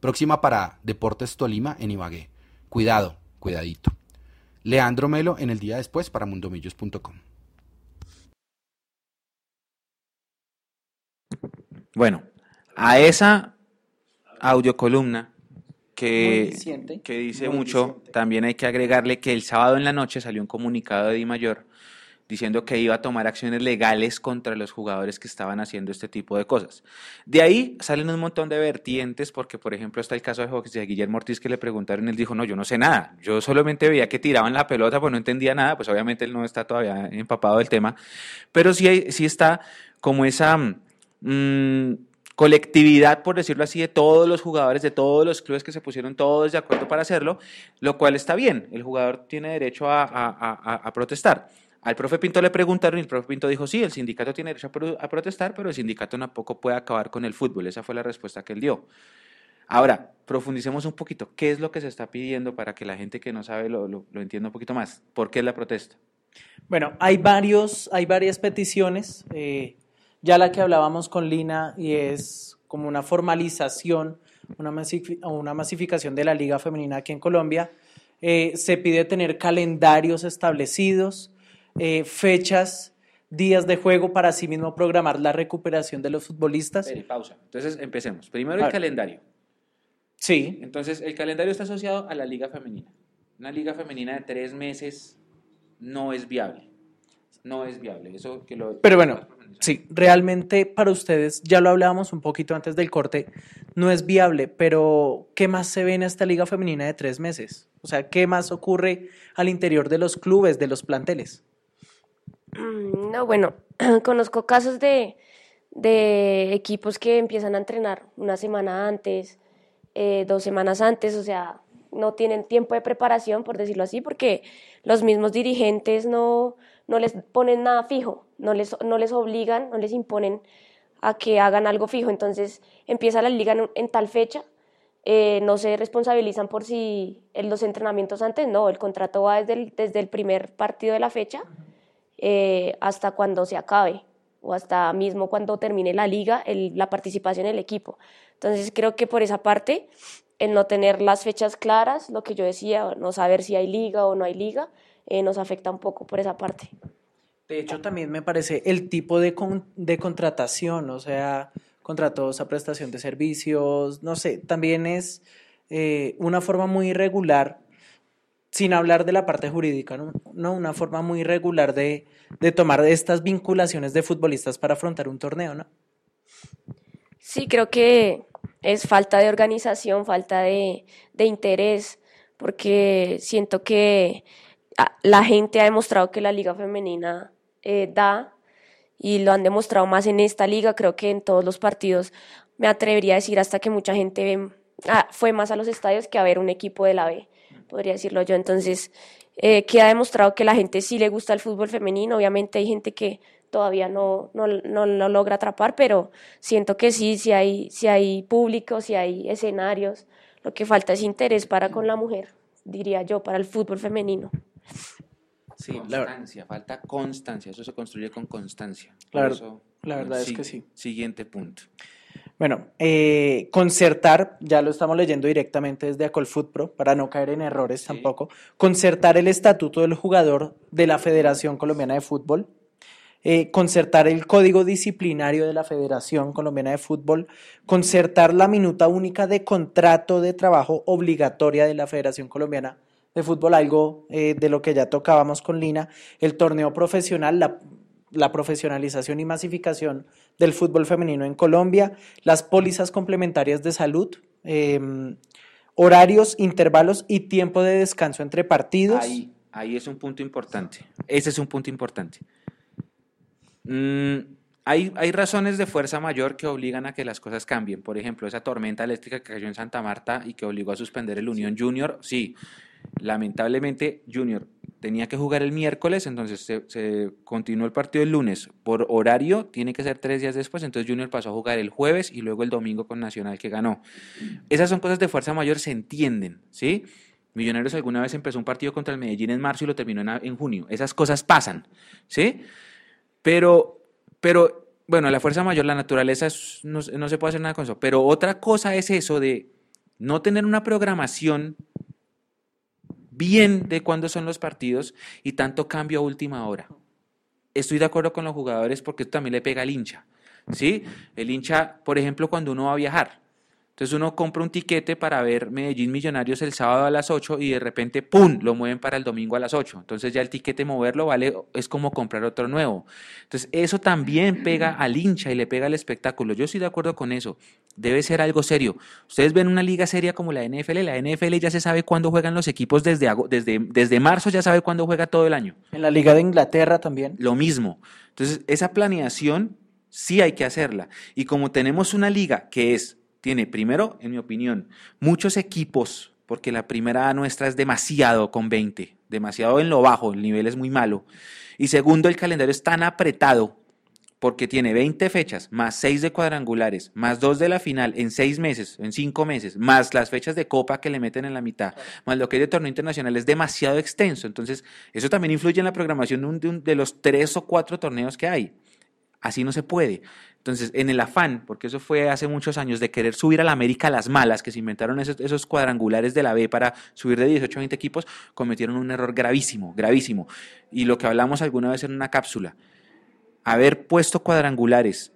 Próxima para Deportes Tolima en Ibagué. Cuidado, cuidadito. Leandro Melo en el día después para mundomillos.com. Bueno, a esa audiocolumna que, que dice mucho, también hay que agregarle que el sábado en la noche salió un comunicado de Di Mayor diciendo que iba a tomar acciones legales contra los jugadores que estaban haciendo este tipo de cosas. De ahí salen un montón de vertientes, porque por ejemplo está el caso de José Guillermo Ortiz que le preguntaron, él dijo, no, yo no sé nada, yo solamente veía que tiraban la pelota, pues no entendía nada, pues obviamente él no está todavía empapado del tema, pero sí, hay, sí está como esa Mm, colectividad, por decirlo así, de todos los jugadores, de todos los clubes que se pusieron todos de acuerdo para hacerlo, lo cual está bien, el jugador tiene derecho a, protestar. Al profe Pinto le preguntaron y el profe Pinto dijo, sí, el sindicato tiene derecho a, protestar, pero el sindicato tampoco puede acabar con el fútbol. Esa fue la respuesta que él dio. Ahora, profundicemos un poquito. ¿Qué es lo que se está pidiendo para que la gente que no sabe lo, lo, entienda un poquito más? ¿Por qué es la protesta? Bueno, hay, varios, hay varias peticiones. Eh, ya la que hablábamos con Lina y es como una formalización, una, una masificación de la Liga Femenina aquí en Colombia. Eh, se pide tener calendarios establecidos, eh, fechas, días de juego para así mismo programar la recuperación de los futbolistas. pausa. Entonces empecemos. Primero el calendario. Sí. Entonces el calendario está asociado a la Liga Femenina. Una Liga Femenina de tres meses no es viable. No es viable. Eso que lo, Pero bueno, Sí, realmente para ustedes, ya lo hablábamos un poquito antes del corte, no es viable, pero ¿qué más se ve en esta liga femenina de tres meses? O sea, ¿qué más ocurre al interior de los clubes, de los planteles? Mm, no, bueno, conozco casos de, de equipos que empiezan a entrenar una semana antes, eh, dos semanas antes, o sea, no tienen tiempo de preparación, por decirlo así, porque los mismos dirigentes no, no les ponen nada fijo, no les, no les obligan, no les imponen a que hagan algo fijo. Entonces empieza la liga en, tal fecha, eh, no se responsabilizan por si en los entrenamientos antes, no, el contrato va desde el, desde el primer partido de la fecha eh, hasta cuando se acabe o hasta mismo cuando termine la liga, la participación en el equipo. Entonces creo que por esa parte, el no tener las fechas claras, lo que yo decía, no saber si hay liga o no hay liga, eh, nos afecta un poco por esa parte. De hecho, también me parece el tipo de, de contratación, o sea, contratos a prestación de servicios, no sé, también es eh, una forma muy irregular, sin hablar de la parte jurídica, ¿no? Una forma muy irregular de, de tomar estas vinculaciones de futbolistas para afrontar un torneo, ¿no? Sí, creo que es falta de organización, falta de, de interés, porque siento que ah, la gente ha demostrado que la liga femenina eh, da y lo han demostrado más en esta liga, creo que en todos los partidos, me atrevería a decir hasta que mucha gente ah, fue más a los estadios que a ver un equipo de la B, podría decirlo yo. Entonces, eh, que ha demostrado que la gente sí le gusta el fútbol femenino, obviamente hay gente que todavía no, no, no lo logra atrapar, pero siento que sí, si hay, si hay público, si hay escenarios, lo que falta es interés para con la mujer, diría yo, para el fútbol femenino. Sí, constancia, falta constancia, eso se construye con constancia. Claro, la verdad es que sí. Siguiente punto. Bueno, eh, concertar, ya lo estamos leyendo directamente desde Pro, para no caer en errores tampoco, concertar el estatuto del jugador de la Federación Colombiana de Fútbol, eh, concertar el código disciplinario de la Federación Colombiana de Fútbol, concertar la minuta única de contrato de trabajo obligatoria de la Federación Colombiana de fútbol, algo eh, de lo que ya tocábamos con Lina, el torneo profesional, la, profesionalización y masificación del fútbol femenino en Colombia, las pólizas complementarias de salud, em, horarios, intervalos y tiempo de descanso entre partidos. Ahí, ahí es un punto importante. Ese es un punto importante. Mm, hay, hay, razones de fuerza mayor que obligan a que las cosas cambien. Por ejemplo, esa tormenta eléctrica que cayó en Santa Marta y que obligó a suspender el Unión Junior, sí, Lamentablemente, Junior tenía que jugar el miércoles, entonces se, continuó el partido el lunes. Por horario, tiene que ser tres días después, entonces Junior pasó a jugar el jueves y luego el domingo con Nacional que ganó. Esas son cosas de fuerza mayor, se entienden, ¿sí? Millonarios alguna vez empezó un partido contra el Medellín en marzo y lo terminó en, junio. Esas cosas pasan, ¿sí? Pero, pero, bueno, la fuerza mayor, la naturaleza, no, no se puede hacer nada con eso. Pero otra cosa es eso de no tener una programación bien de cuándo son los partidos y tanto cambio a última hora. Estoy de acuerdo con los jugadores porque esto también le pega al hincha. ¿sí? El hincha, por ejemplo, cuando uno va a viajar, entonces uno compra un tiquete para ver Medellín Millonarios el sábado a las 8 y de repente, ¡pum!, lo mueven para el domingo a las 8. Entonces ya el tiquete moverlo vale, es como comprar otro nuevo. Entonces eso también pega al hincha y le pega al espectáculo. Yo estoy de acuerdo con eso. Debe ser algo serio. Ustedes ven una liga seria como la NFL, la NFL ya se sabe cuándo juegan los equipos desde, desde, desde marzo, ya sabe cuándo juega todo el año. En la Liga de Inglaterra también. Lo mismo. Entonces esa planeación sí hay que hacerla. Y como tenemos una liga que es tiene, primero, en mi opinión, muchos equipos, porque la primera nuestra es demasiado con 20, demasiado en lo bajo, el nivel es muy malo. Y segundo, el calendario es tan apretado porque tiene 20 fechas, más 6 de cuadrangulares, más 2 de la final en 6 meses, en 5 meses, más las fechas de copa que le meten en la mitad, más lo que hay de torneo internacional, es demasiado extenso. Entonces, eso también influye en la programación de, de los 3 o 4 torneos que hay. Así no se puede. Entonces, en el afán, porque eso fue hace muchos años, de querer subir a la América las malas, que se inventaron esos, cuadrangulares de la B para subir de 18 a 20 equipos, cometieron un error gravísimo, gravísimo. Y lo que hablamos alguna vez en una cápsula, haber puesto cuadrangulares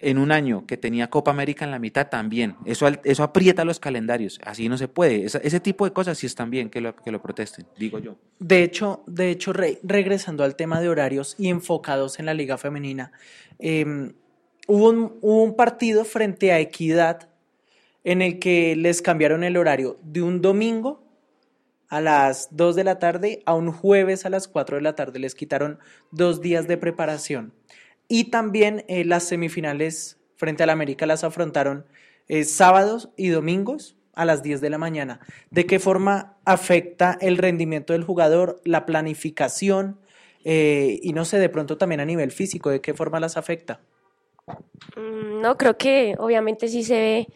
en un año que tenía Copa América en la mitad también. Eso, eso aprieta los calendarios. Así no se puede. ese tipo de cosas sí están bien que lo, que lo protesten, digo yo. De hecho, de hecho regresando al tema de horarios y enfocados en la Liga Femenina, eh, hubo un, partido frente a Equidad en el que les cambiaron el horario de un domingo a las 2 de la tarde a un jueves a las 4 de la tarde. Les quitaron dos días de preparación. Y también eh, las semifinales frente a la América las afrontaron eh, sábados y domingos a las 10 de la mañana. ¿De qué forma afecta el rendimiento del jugador, la planificación, Eh, y no sé, de pronto también a nivel físico, ¿de qué forma las afecta? Mm, No, creo que obviamente sí se ve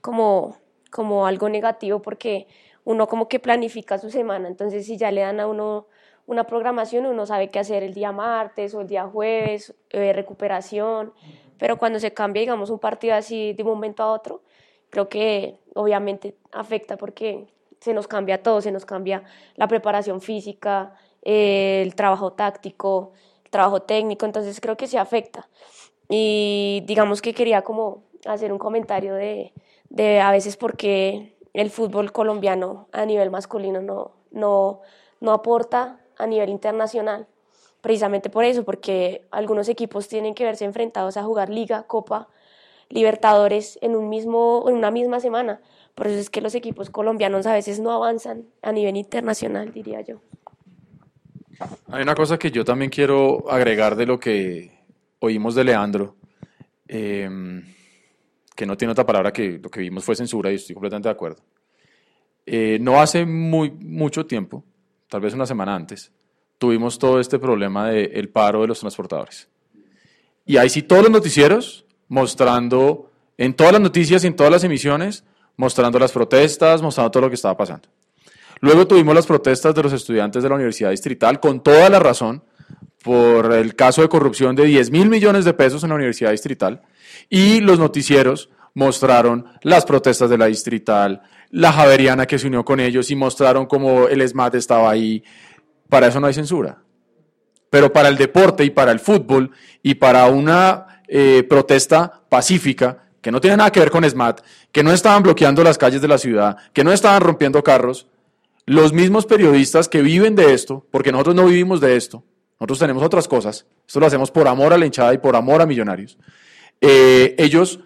como, como algo negativo porque uno como que planifica su semana, entonces si ya le dan a uno una programación, uno sabe qué hacer el día martes o el día jueves, eh, recuperación, pero cuando se cambia, digamos, un partido así de un momento a otro, creo que obviamente afecta porque se nos cambia todo, se nos cambia la preparación física, eh, el trabajo táctico, el trabajo técnico, entonces creo que se afecta. Y digamos que quería como hacer un comentario de, de a veces porque el fútbol colombiano a nivel masculino no, no, no aporta a nivel internacional. Precisamente por eso, porque algunos equipos tienen que verse enfrentados a jugar Liga, Copa, Libertadores en, un mismo, en una misma semana. Por eso es que los equipos colombianos a veces no avanzan a nivel internacional, diría yo. Hay una cosa que yo también quiero agregar de lo que oímos de Leandro, eh, que no tiene otra palabra que lo que vimos fue censura y estoy completamente de acuerdo. Eh, no hace muy, mucho tiempo, tal vez una semana antes, tuvimos todo este problema del paro de los transportadores. Y ahí sí todos los noticieros mostrando, en todas las noticias en todas las emisiones, mostrando las protestas, mostrando todo lo que estaba pasando. Luego tuvimos las protestas de los estudiantes de la Universidad Distrital, con toda la razón, por el caso de corrupción de 10 mil millones de pesos en la Universidad Distrital, y los noticieros mostraron las protestas de la Distrital, la Javeriana que se unió con ellos y mostraron cómo el SMAT estaba ahí. Para eso no hay censura. Pero para el deporte y para el fútbol y para una eh, protesta pacífica, que no tiene nada que ver con SMAT, que no estaban bloqueando las calles de la ciudad, que no estaban rompiendo carros, los mismos periodistas que viven de esto, porque nosotros no vivimos de esto, nosotros tenemos otras cosas, esto lo hacemos por amor a la hinchada y por amor a millonarios, eh, ellos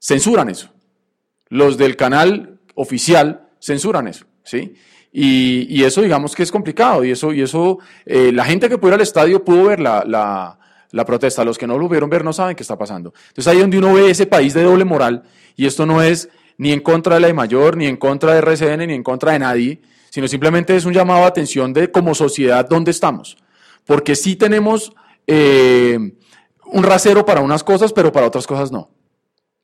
censuran eso. Los del canal oficial censuran eso, ¿sí? Y, y eso digamos que es complicado y eso, y eso eh, la gente que pudo ir al estadio pudo ver la, la, protesta, los que no lo vieron ver no saben qué está pasando. Entonces ahí donde uno ve ese país de doble moral y esto no es ni en contra de la de mayor, ni en contra de RCN, ni en contra de nadie, sino simplemente es un llamado a atención de como sociedad dónde estamos. Porque sí tenemos eh, un rasero para unas cosas, pero para otras cosas no.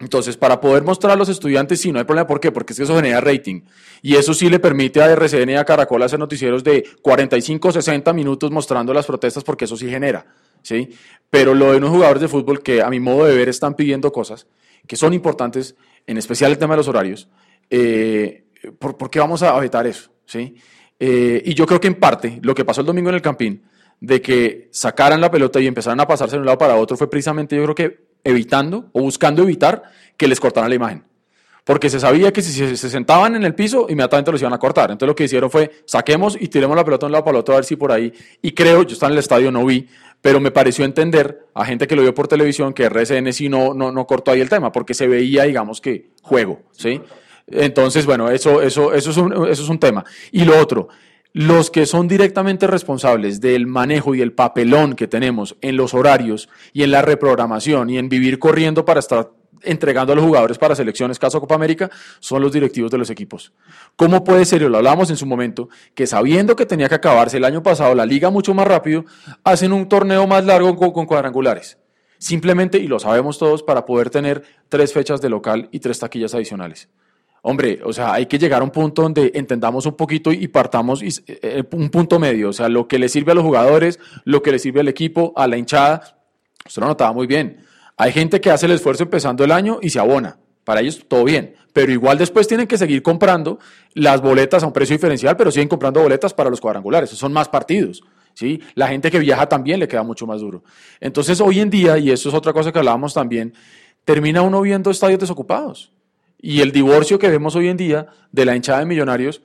Entonces, para poder mostrar a los estudiantes, sí, no hay problema. ¿Por qué? Porque es que eso genera rating. Y eso sí le permite a RCN y a Caracol hacer noticieros de 45, 60 minutos mostrando las protestas, porque eso sí genera. ¿sí? Pero lo de unos jugadores de fútbol que, a mi modo de ver, están pidiendo cosas que son importantes, en especial el tema de los horarios, eh, ¿por, ¿por, qué vamos a vetar eso? ¿sí? Eh, y yo creo que en parte lo que pasó el domingo en el Campín, de que sacaran la pelota y empezaran a pasarse de un lado para otro, fue precisamente, yo creo que evitando o buscando evitar que les cortaran la imagen. Porque se sabía que si se sentaban en el piso, inmediatamente los iban a cortar. Entonces lo que hicieron fue, saquemos y tiremos la pelota de un lado para el otro a ver si por ahí. Y creo, yo estaba en el estadio, no vi, pero me pareció entender a gente que lo vio por televisión que RCN sí no, no, no cortó ahí el tema, porque se veía, digamos que, juego, ¿sí? Entonces, bueno, eso, eso, eso, es un, eso es un tema. Y lo otro, los que son directamente responsables del manejo y el papelón que tenemos en los horarios y en la reprogramación y en vivir corriendo para estar entregando a los jugadores para selecciones, caso Copa América, son los directivos de los equipos. ¿Cómo puede ser, y lo hablábamos en su momento, que sabiendo que tenía que acabarse el año pasado la liga mucho más rápido, hacen un torneo más largo con, con cuadrangulares? Simplemente, y lo sabemos todos, para poder tener tres fechas de local y tres taquillas adicionales. Hombre, o sea, hay que llegar a un punto donde entendamos un poquito y partamos y, eh, un punto medio, o sea, lo que le sirve a los jugadores, lo que le sirve al equipo, a la hinchada. Usted lo notaba muy bien. Hay gente que hace el esfuerzo empezando el año y se abona. Para ellos todo bien, pero igual después tienen que seguir comprando las boletas a un precio diferencial, pero siguen comprando boletas para los cuadrangulares. Son más partidos. ¿sí? La gente que viaja también le queda mucho más duro. Entonces, hoy en día, y eso es otra cosa que hablábamos también, termina uno viendo estadios desocupados y el divorcio que vemos hoy en día de la hinchada de millonarios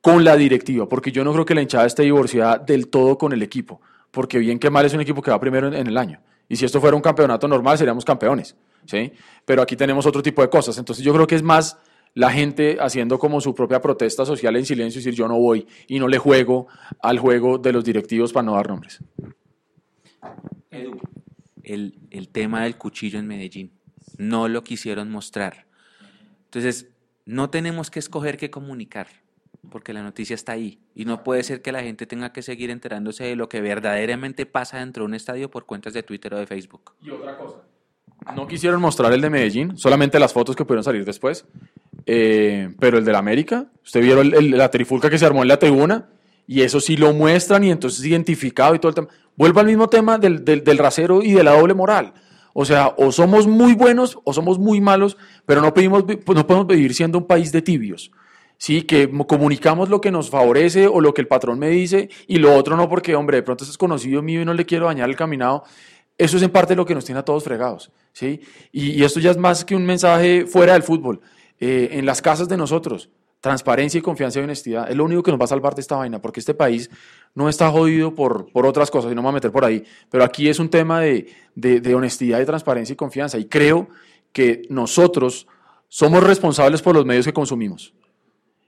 con la directiva, porque yo no creo que la hinchada esté divorciada del todo con el equipo, porque bien que mal es un equipo que va primero en, el año. Y si esto fuera un campeonato normal, seríamos campeones, ¿sí? Pero aquí tenemos otro tipo de cosas. Entonces yo creo que es más la gente haciendo como su propia protesta social en silencio y decir yo no voy y no le juego al juego de los directivos para no dar nombres. El, el tema del cuchillo en Medellín, no lo quisieron mostrar. Entonces, no tenemos que escoger qué comunicar. porque la noticia está ahí y no puede ser que la gente tenga que seguir enterándose de lo que verdaderamente pasa dentro de un estadio por cuentas de Twitter o de Facebook. Y otra cosa. No quisieron mostrar el de Medellín, solamente las fotos que pudieron salir después. Eh, pero el del América, usted el- el- la trifulca que se armó en la tribuna y eso sí lo muestran y entonces identificado y todo el tema. Vuelvo al mismo tema del, del, del rasero y de la doble moral. O sea, o somos muy buenos o somos muy malos, pero no, pues podemos vivir siendo un país de tibios. Sí, que mo- comunicamos lo que nos favorece o lo que el patrón me dice y lo otro no porque, hombre, de pronto es conocido mío y no le quiero dañar el caminado. Eso es en parte lo que nos tiene a todos fregados, ¿sí? Y, y esto ya es más que un mensaje fuera del fútbol. Eh, en las casas de nosotros, transparencia y confianza y honestidad es lo único que nos va a salvar de esta vaina, porque este país no está jodido por, por otras cosas, y no me voy a meter por ahí, pero aquí es un tema de, de, de honestidad, de transparencia y confianza, y creo que nosotros somos responsables por los medios que consumimos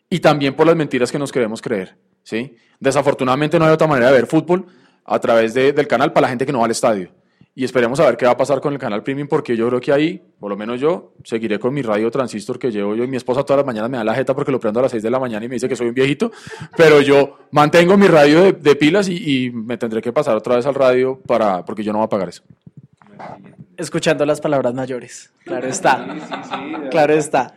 y también por las mentiras que nos queremos creer. ¿sí? Desafortunadamente no hay otra manera de ver fútbol a través de- del canal para la gente que no va al estadio. Y esperemos a ver qué va a pasar con el canal Premium, porque yo creo que ahí, por lo menos yo, seguiré con mi radio transistor que llevo yo y mi esposa todas las mañanas me da la jeta porque lo prendo a las 6 de la mañana y me dice que soy un viejito, pero yo mantengo mi radio de, de pilas y, y me tendré que pasar otra vez al radio para, porque yo no voy a pagar eso. Escuchando las palabras mayores. Claro está. Claro está.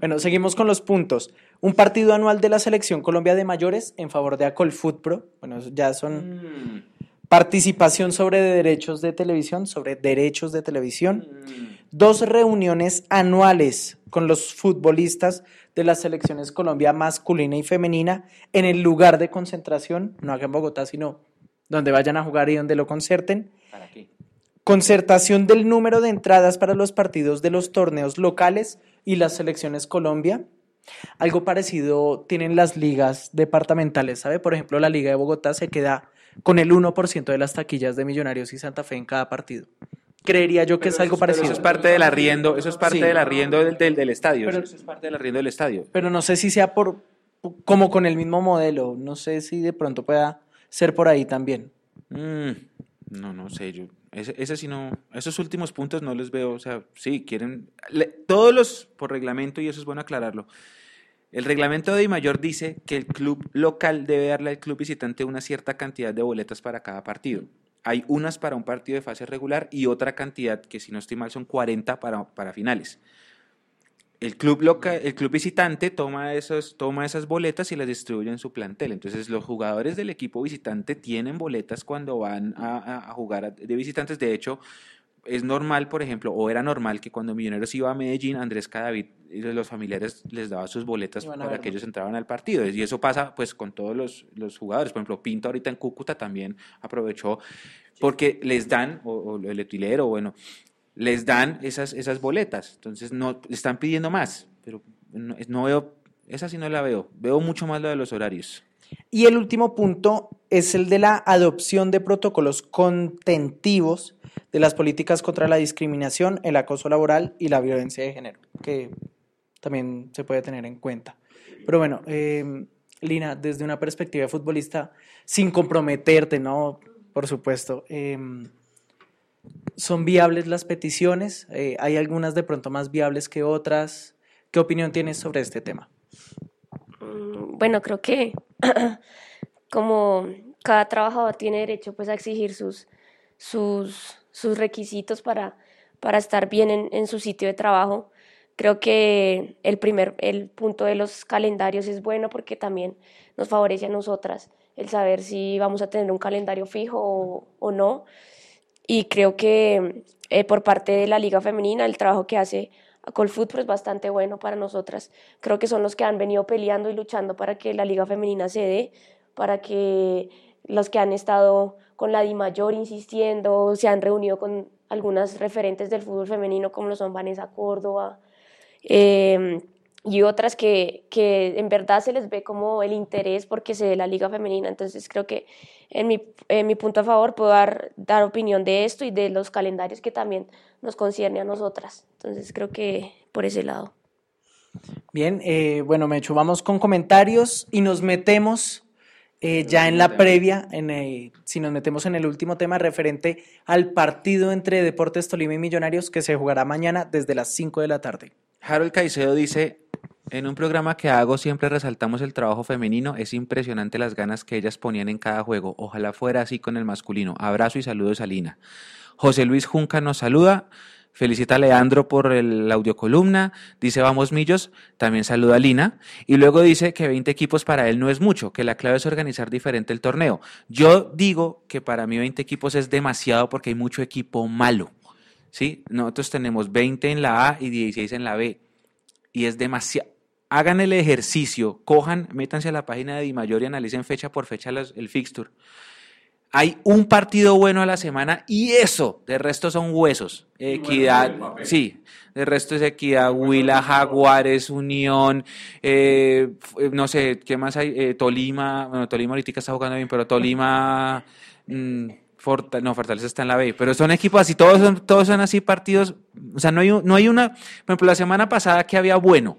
Bueno, seguimos con los puntos. Un partido anual de la Selección Colombia de Mayores en favor de Acolfutpro. Bueno, eso ya son participación sobre derechos de televisión, sobre derechos de televisión. Dos reuniones anuales con los futbolistas de las selecciones Colombia masculina y femenina en el lugar de concentración, no acá en Bogotá, sino donde vayan a jugar y donde lo concerten. Concertación del número de entradas para los partidos de los torneos locales y las selecciones Colombia. Algo parecido tienen las ligas departamentales, ¿sabe? Por ejemplo, la Liga de Bogotá se queda con el 1% de las taquillas de Millonarios y Santa Fe en cada partido. Creería yo que es algo parecido. eso es parte del arriendo, eso es parte Sí. del arriendo del, del, del estadio. Pero- eso es parte del arriendo del estadio. Pero no sé si sea por como con el mismo modelo. No sé si de pronto pueda ser por ahí también. Mm, no, no sé, yo. Ese, ese sí no. Esos últimos puntos no los veo. O sea, sí, quieren. le- todos los por reglamento, y eso es bueno aclararlo. El reglamento de Mayor dice que el club local debe darle al club visitante una cierta cantidad de boletas para cada partido. Hay unas para un partido de fase regular y otra cantidad, que si no estoy mal, son 40 para, para finales. El club, el club visitante toma, esos, toma esas boletas y las distribuye en su plantel. Entonces, los jugadores del equipo visitante tienen boletas cuando van a, jugar de visitantes. De hecho, es normal, por ejemplo, o era normal que cuando Millonarios iba a Medellín, Andrés Cadavid y los familiares les daba sus boletas para verlo. que ellos entraban al partido. Y eso pasa pues con todos los, los jugadores. Por ejemplo, Pinto ahorita en Cúcuta también aprovechó porque les dan, o, o el utilero, bueno, les dan esas, esas boletas. Entonces no le están pidiendo más, pero no, no veo, esa sí no la veo. Veo mucho más lo de los horarios. Y el último punto es el de la adopción de protocolos contentivos de las políticas contra la discriminación, el acoso laboral y la violencia de género, que también se puede tener en cuenta. Pero bueno, eh, Lina, desde una perspectiva de futbolista, sin comprometerte, ¿no? Por supuesto. eh, ¿Son viables las peticiones? Eh, ¿Hay algunas de pronto más viables que otras? ¿Qué opinión tienes sobre este tema? Mm, Bueno, creo que como cada trabajador tiene derecho pues a exigir sus, sus, sus requisitos para, para estar bien en, en su sitio de trabajo, creo que el primer el punto de los calendarios es bueno porque también nos favorece a nosotras el saber si vamos a tener un calendario fijo o, no. Y creo que eh, por parte de la Liga Femenina, el trabajo que hace Colfootball es bastante bueno para nosotras. Creo que son los que han venido peleando y luchando para que la Liga Femenina se dé, para que los que han estado con la Di Mayor insistiendo, se han reunido con algunas referentes del fútbol femenino, como lo son Vanessa Córdoba, eh, y otras que, que en verdad se les ve como el interés porque se dé la liga femenina. Entonces creo que en mi, en mi punto a favor puedo dar, dar opinión de esto y de los calendarios que también nos concierne a nosotras. Entonces creo que por ese lado. Bien, eh, bueno, Mecho, vamos con comentarios y nos metemos eh, ya en la previa, en, si nos metemos en el último tema referente al partido entre Deportes Tolima y Millonarios que se jugará mañana desde las 5 de la tarde. Harold Caicedo dice, En un programa que hago siempre resaltamos el trabajo femenino. Es impresionante las ganas que ellas ponían en cada juego. Ojalá fuera así con el masculino. Abrazo y saludos a Lina. José Luis Junca nos saluda. Felicita a Leandro por el audiocolumna. Dice vamos millos. También saluda a Lina. Y luego dice que 20 equipos para él no es mucho, que la clave es organizar diferente el torneo. Yo digo que para mí 20 equipos es demasiado porque hay mucho equipo malo. ¿Sí? Nosotros tenemos 20 en la A y 16 en la B. Y es demasiado hagan el ejercicio, cojan, métanse a la página de Di Mayor y analicen fecha por fecha el fixture. Hay un partido bueno a la semana y eso, de resto son huesos. Equidad, sí, de resto es Equidad, Huila, Jaguares, Unión, eh, no sé, ¿qué más hay? Eh, Tolima, bueno, Tolima ahorita está jugando bien, pero Tolima, mmm, no, Fortaleza está en la B, pero son equipos así, todos son, todos son así partidos, o sea, no hay, no hay una, por ejemplo, la semana pasada que había bueno,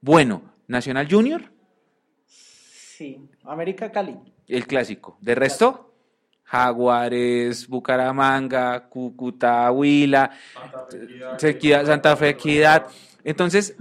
bueno, Nacional Junior. Sí, América Cali. El clásico. De resto, Jaguares, Bucaramanga, Cúcuta, Huila, Santa Fe, Equidad. Entonces,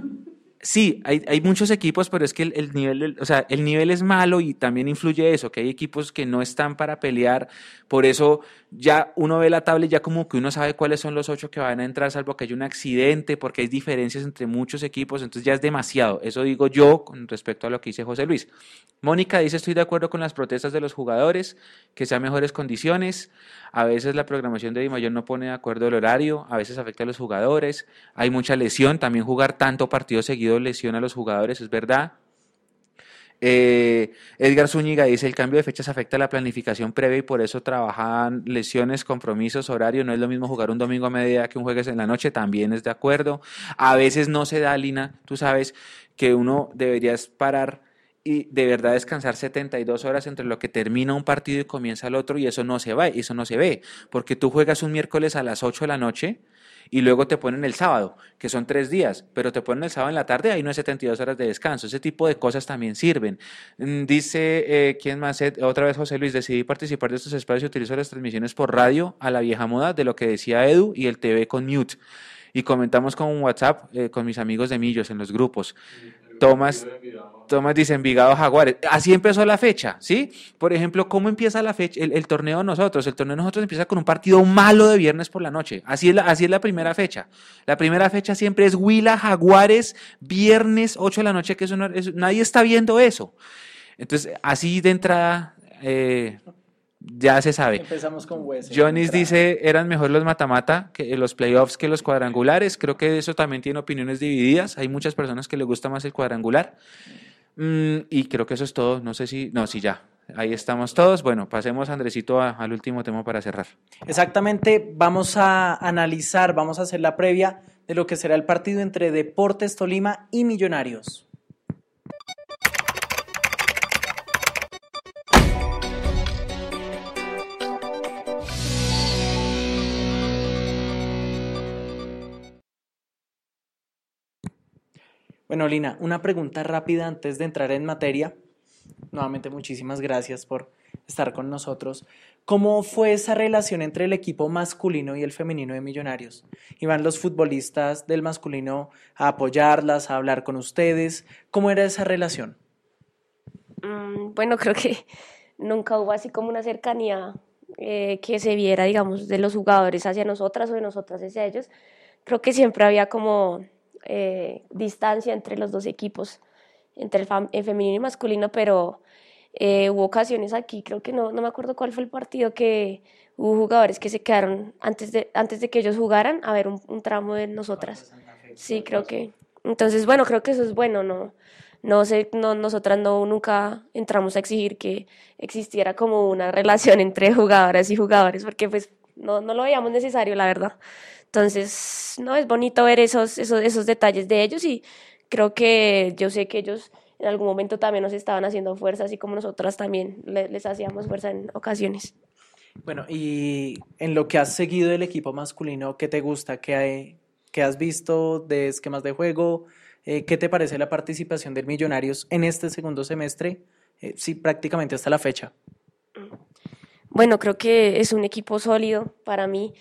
sí, hay, hay, muchos equipos, pero es que el, nivel, o sea, el nivel es malo y también influye eso, que hay equipos que no están para pelear, por eso ya uno ve la tabla y ya como que uno sabe cuáles son los ocho que van a entrar, salvo que haya un accidente, porque hay diferencias entre muchos equipos, entonces ya es demasiado. Eso digo yo con respecto a lo que dice José Luis. Mónica dice, estoy de acuerdo con las protestas de los jugadores, que sean mejores condiciones. A veces la programación de Di Mayor no pone de acuerdo el horario, a veces afecta a los jugadores, hay mucha lesión, también jugar tanto partido seguido lesiona a los jugadores, es verdad. Eh, Edgar Zúñiga dice, el cambio de fechas afecta la planificación previa y por eso trabajan lesiones, compromisos, horario. No es lo mismo jugar un domingo a media que un jueves en la noche, también es de acuerdo. A veces no se da, Lina, tú sabes que uno debería parar y de verdad descansar 72 horas entre lo que termina un partido y comienza el otro y eso no se va, eso no se ve, porque tú juegas un miércoles a las 8 de la noche y luego te ponen el sábado, que son tres días, pero te ponen el sábado en la tarde, ahí no hay 72 horas de descanso. Ese tipo de cosas también sirven. Mm, dice, eh, ¿quién más? Otra vez José Luis, decidí participar de estos espacios y utilizo las transmisiones por radio a la vieja moda de lo que decía Edu y el TV con mute. Y comentamos con WhatsApp eh, con mis amigos de Millos en los grupos. Tomás, Tomás dice Envigado Jaguares. Así empezó la fecha, ¿sí? Por ejemplo, ¿cómo empieza la fecha, el, torneo de nosotros? El torneo de nosotros empieza con un partido malo de viernes por la noche. Así es la, así es la primera fecha. La primera fecha siempre es Huila Jaguares, viernes 8 de la noche, que eso, nadie está viendo eso. Entonces, así de entrada, eh, ya se sabe. Empezamos con Jonis dice, eran mejor los matamata que los playoffs que los cuadrangulares. Creo que eso también tiene opiniones divididas. Hay muchas personas que les gusta más el cuadrangular. Mm, y creo que eso es todo. No sé si, no, si ya. Ahí estamos todos. Bueno, pasemos, Andresito, al último tema para cerrar. Exactamente, vamos a analizar, vamos a hacer la previa de lo que será el partido entre Deportes Tolima y Millonarios. Bueno, Lina, una pregunta rápida antes de entrar en materia. Nuevamente, muchísimas gracias por estar con nosotros. ¿Cómo fue esa relación entre el equipo masculino y el femenino de Millonarios? ¿Iban los futbolistas del masculino a apoyarlas, a hablar con ustedes? ¿Cómo era esa relación? Mm, bueno, creo que nunca hubo así como una cercanía eh, que se viera, digamos, de los jugadores hacia nosotras o de nosotras hacia ellos. Creo que siempre había como eh, distancia entre los dos equipos, entre el, femenino y masculino, pero eh, hubo ocasiones aquí, creo que no, no me acuerdo cuál fue el partido que hubo jugadores que se quedaron antes de, antes de que ellos jugaran a ver un, tramo de nosotras. Sí, creo que. Entonces, bueno, creo que eso es bueno, ¿no? No sé, no, nosotras no, nunca entramos a exigir que existiera como una relación entre jugadoras y jugadores, porque pues no, no lo veíamos necesario, la verdad. Entonces, no, es bonito ver esos, esos, esos detalles de ellos y creo que yo sé que ellos en algún momento también nos estaban haciendo fuerza, así como nosotras también les, hacíamos fuerza en ocasiones. Bueno, y en lo que has seguido del equipo masculino, ¿qué te gusta? ¿Qué, hay, qué has visto de esquemas de juego? Eh, ¿Qué te parece la participación del Millonarios en este segundo semestre? Eh, sí, prácticamente hasta la fecha. Bueno, creo que es un equipo sólido para mí,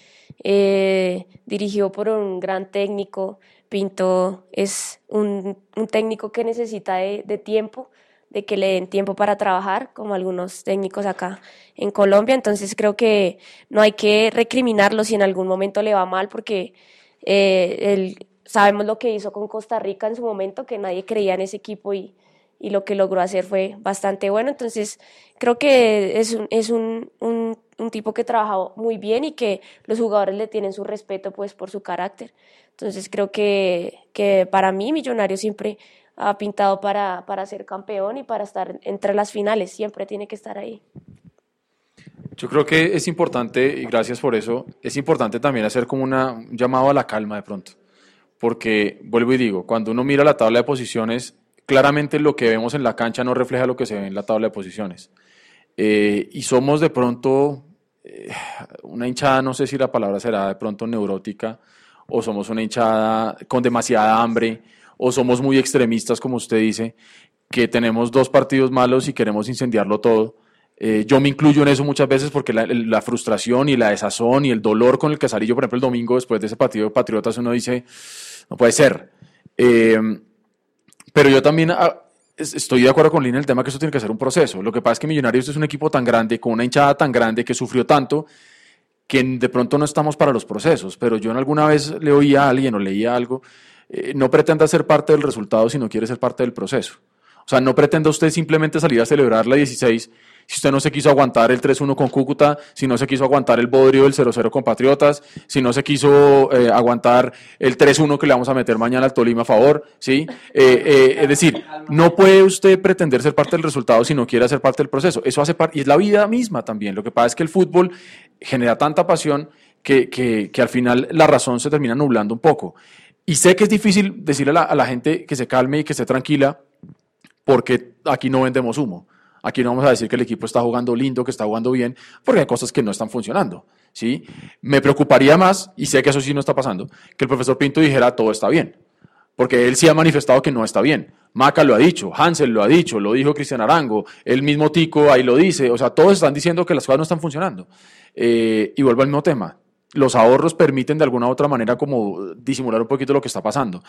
eh, dirigido por un gran técnico, Pinto es un, un técnico que necesita de, de tiempo, de que le den tiempo para trabajar, como algunos técnicos acá en Colombia. Entonces creo que no hay que recriminarlo si en algún momento le va mal, porque eh, él, sabemos lo que hizo con Costa Rica en su momento, que nadie creía en ese equipo y, y lo que logró hacer fue bastante bueno. Entonces creo que es un, es un, un, un tipo que trabajó muy bien y que los jugadores le tienen su respeto pues por su carácter. Entonces creo que, que para mí Millonario siempre ha pintado para, para ser campeón y para estar entre las finales, siempre tiene que estar ahí. Yo creo que es importante, y gracias por eso, es importante también hacer como una, un llamado a la calma de pronto. Porque, vuelvo y digo, cuando uno mira la tabla de posiciones, claramente lo que vemos en la cancha no refleja lo que se ve en la tabla de posiciones. Eh, y somos de pronto eh, una hinchada, no sé si la palabra será de pronto neurótica, o somos una hinchada con demasiada hambre, o somos muy extremistas, como usted dice, que tenemos dos partidos malos y queremos incendiarlo todo. Eh, yo me incluyo en eso muchas veces porque la, frustración y la desazón y el dolor con el que salí yo, por ejemplo, el domingo después de ese partido de Patriotas, uno dice, no puede ser. Pero yo también ah, estoy de acuerdo con Lina en el tema que eso tiene que ser un proceso. Lo que pasa es que Millonarios es un equipo tan grande, con una hinchada tan grande, que sufrió tanto, que de pronto no estamos para los procesos. Pero yo en alguna vez le oía a alguien o leía algo, eh, no pretenda ser parte del resultado si no quiere ser parte del proceso. O sea, no pretenda usted simplemente salir a celebrar la 16 si usted no se quiso aguantar el 3-1 con Cúcuta, si no se quiso aguantar el bodrio del 0-0 con Patriotas, si no se quiso eh, aguantar el 3-1 que le vamos a meter mañana al Tolima a favor, ¿sí? Eh, eh, es decir, no puede usted pretender ser parte del resultado si no quiere ser parte del proceso. Eso hace parte, y es la vida misma también. Lo que pasa es que el fútbol genera tanta pasión que, que, que al final la razón se termina nublando un poco. Y sé que es difícil decirle a la, a la gente que se calme y que esté tranquila, porque aquí no vendemos humo. Aquí no vamos a decir que el equipo está jugando lindo, que está jugando bien, porque hay cosas que no están funcionando. ¿sí? Me preocuparía más, y sé que eso sí no está pasando, que el profesor Pinto dijera todo está bien. Porque él sí ha manifestado que no está bien. Maca lo ha dicho, Hansel lo ha dicho, lo dijo Cristian Arango, el mismo Tico ahí lo dice. O sea, todos están diciendo que las cosas no están funcionando. Eh, y vuelvo al mismo tema los ahorros permiten de alguna u otra manera como disimular un poquito lo que está pasando.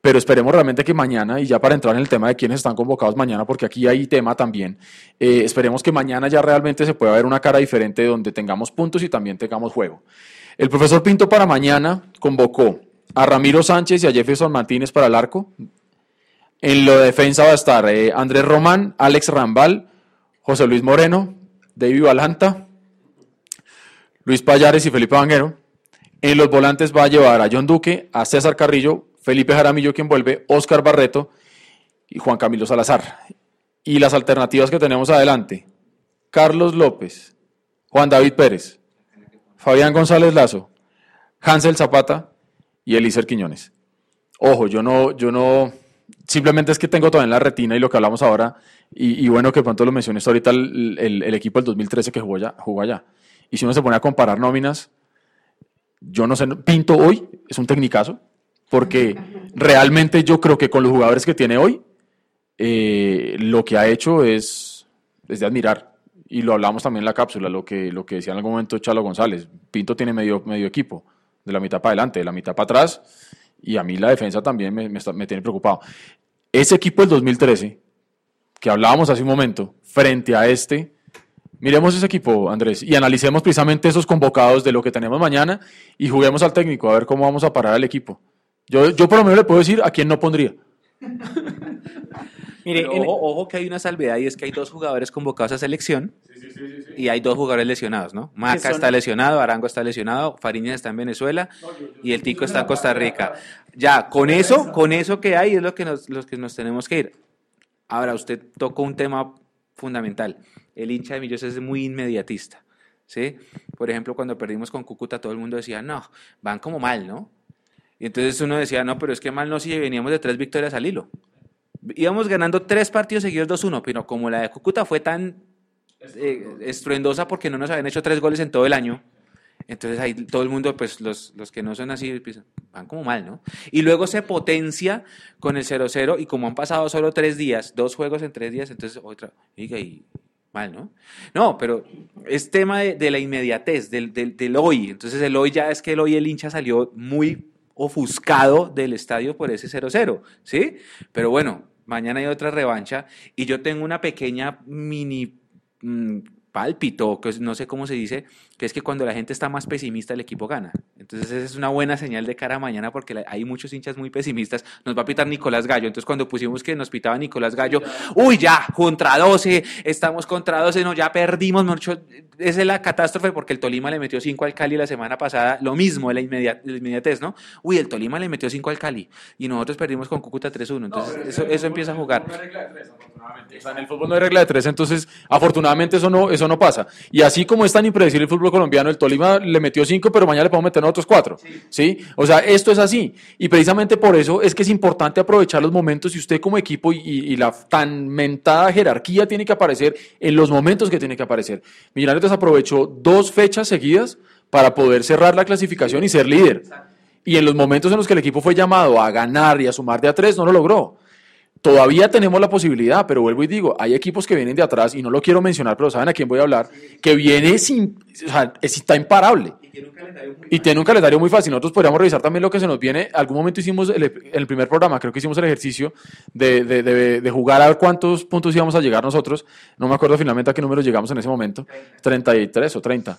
Pero esperemos realmente que mañana, y ya para entrar en el tema de quiénes están convocados mañana, porque aquí hay tema también, eh, esperemos que mañana ya realmente se pueda ver una cara diferente donde tengamos puntos y también tengamos juego. El profesor Pinto para mañana convocó a Ramiro Sánchez y a Jefferson Martínez para el arco. En la defensa va a estar eh, Andrés Román, Alex Rambal, José Luis Moreno, David Valanta, Luis Payares y Felipe Vanguero. En los volantes va a llevar a John Duque, a César Carrillo, Felipe Jaramillo quien vuelve, Oscar Barreto y Juan Camilo Salazar. Y las alternativas que tenemos adelante, Carlos López, Juan David Pérez, Fabián González Lazo, Hansel Zapata y Elícer Quiñones. Ojo, yo no, yo no, simplemente es que tengo todavía en la retina y lo que hablamos ahora, y, bueno que pronto lo mencioné ahorita el, el, el, equipo del 2013 que jugó allá. Jugó allá. Y si uno se pone a comparar nóminas, yo no sé, Pinto hoy es un tecnicazo, porque realmente yo creo que con los jugadores que tiene hoy, eh, lo que ha hecho es, es, de admirar. Y lo hablamos también en la cápsula, lo que, lo que decía en algún momento Chalo González. Pinto tiene medio, medio equipo, de la mitad para adelante, de la mitad para atrás, y a mí la defensa también me, me, está, me tiene preocupado. Ese equipo del 2013, que hablábamos hace un momento, frente a este, Miremos ese equipo, Andrés, y analicemos precisamente esos convocados de lo que tenemos mañana y juguemos al técnico a ver cómo vamos a parar al equipo. Yo, yo por lo menos le puedo decir a quién no pondría. Mire, ojo, ojo, que hay una salvedad y es que hay dos jugadores convocados a selección sí, sí, sí, y hay dos jugadores lesionados, ¿no? Maca está lesionado, Arango está lesionado, Fariñas está en Venezuela no, yo, yo, y el Tico está en Costa Rica. Ya, con eso, con eso que hay es lo que nos, los que nos tenemos que ir. Ahora, usted tocó un tema fundamental el hincha de Millos es muy inmediatista. ¿sí? Por ejemplo, cuando perdimos con Cúcuta, todo el mundo decía, no, van como mal, ¿no? Y entonces uno decía, no, pero es que mal no si veníamos de tres victorias al hilo. Íbamos ganando tres partidos seguidos 2-1, pero como la de Cúcuta fue tan eh, estruendosa porque no nos habían hecho tres goles en todo el año, entonces ahí todo el mundo, pues los, los que no son así, pues, van como mal, ¿no? Y luego se potencia con el 0-0 y como han pasado solo tres días, dos juegos en tres días, entonces otra, oiga, y, mal, ¿no? No, pero es tema de, la inmediatez, del, del, del, hoy. Entonces el hoy ya es que el hoy el hincha salió muy ofuscado del estadio por ese 0-0, ¿sí? Pero bueno, mañana hay otra revancha y yo tengo una pequeña mini mm, pálpito, que no sé cómo se dice, que es que cuando la gente está más pesimista el equipo gana. Entonces esa es una buena señal de cara a mañana porque hay muchos hinchas muy pesimistas. Nos va a pitar Nicolás Gallo. Entonces cuando pusimos que nos pitaba Nicolás Gallo, uy, ya, contra 12, estamos contra 12, no, ya perdimos, mucho. Esa es la catástrofe porque el Tolima le metió 5 al Cali la semana pasada, lo mismo, la, inmediatez, ¿no? Uy, el Tolima le metió 5 al Cali y nosotros perdimos con Cúcuta 3-1. Entonces eso, eso empieza a jugar. en el fútbol no hay regla de tres, entonces afortunadamente eso no, eso no pasa. Y así como es tan impredecible el fútbol colombiano, el Tolima le metió cinco, pero mañana le podemos meter otros cuatro. Sí. O sea, esto es así. Y precisamente por eso es que es importante aprovechar los momentos y usted como equipo y, la tan mentada jerarquía tiene que aparecer en los momentos que tiene que aparecer. Millonarios aprovechó dos fechas seguidas para poder cerrar la clasificación y ser líder. Y en los momentos en los que el equipo fue llamado a ganar y a sumar de a tres, no lo logró. Todavía tenemos la posibilidad, pero vuelvo y digo, hay equipos que vienen de atrás, y no lo quiero mencionar, pero saben a quién voy a hablar, que viene sin, o sea, está imparable. Y tiene un calendario muy fácil. Nosotros podríamos revisar también lo que se nos viene. Algún momento hicimos el, el primer programa, creo que hicimos el ejercicio de, de, de, jugar a ver cuántos puntos íbamos a llegar nosotros. No me acuerdo finalmente a qué número llegamos en ese momento. 33 o 30.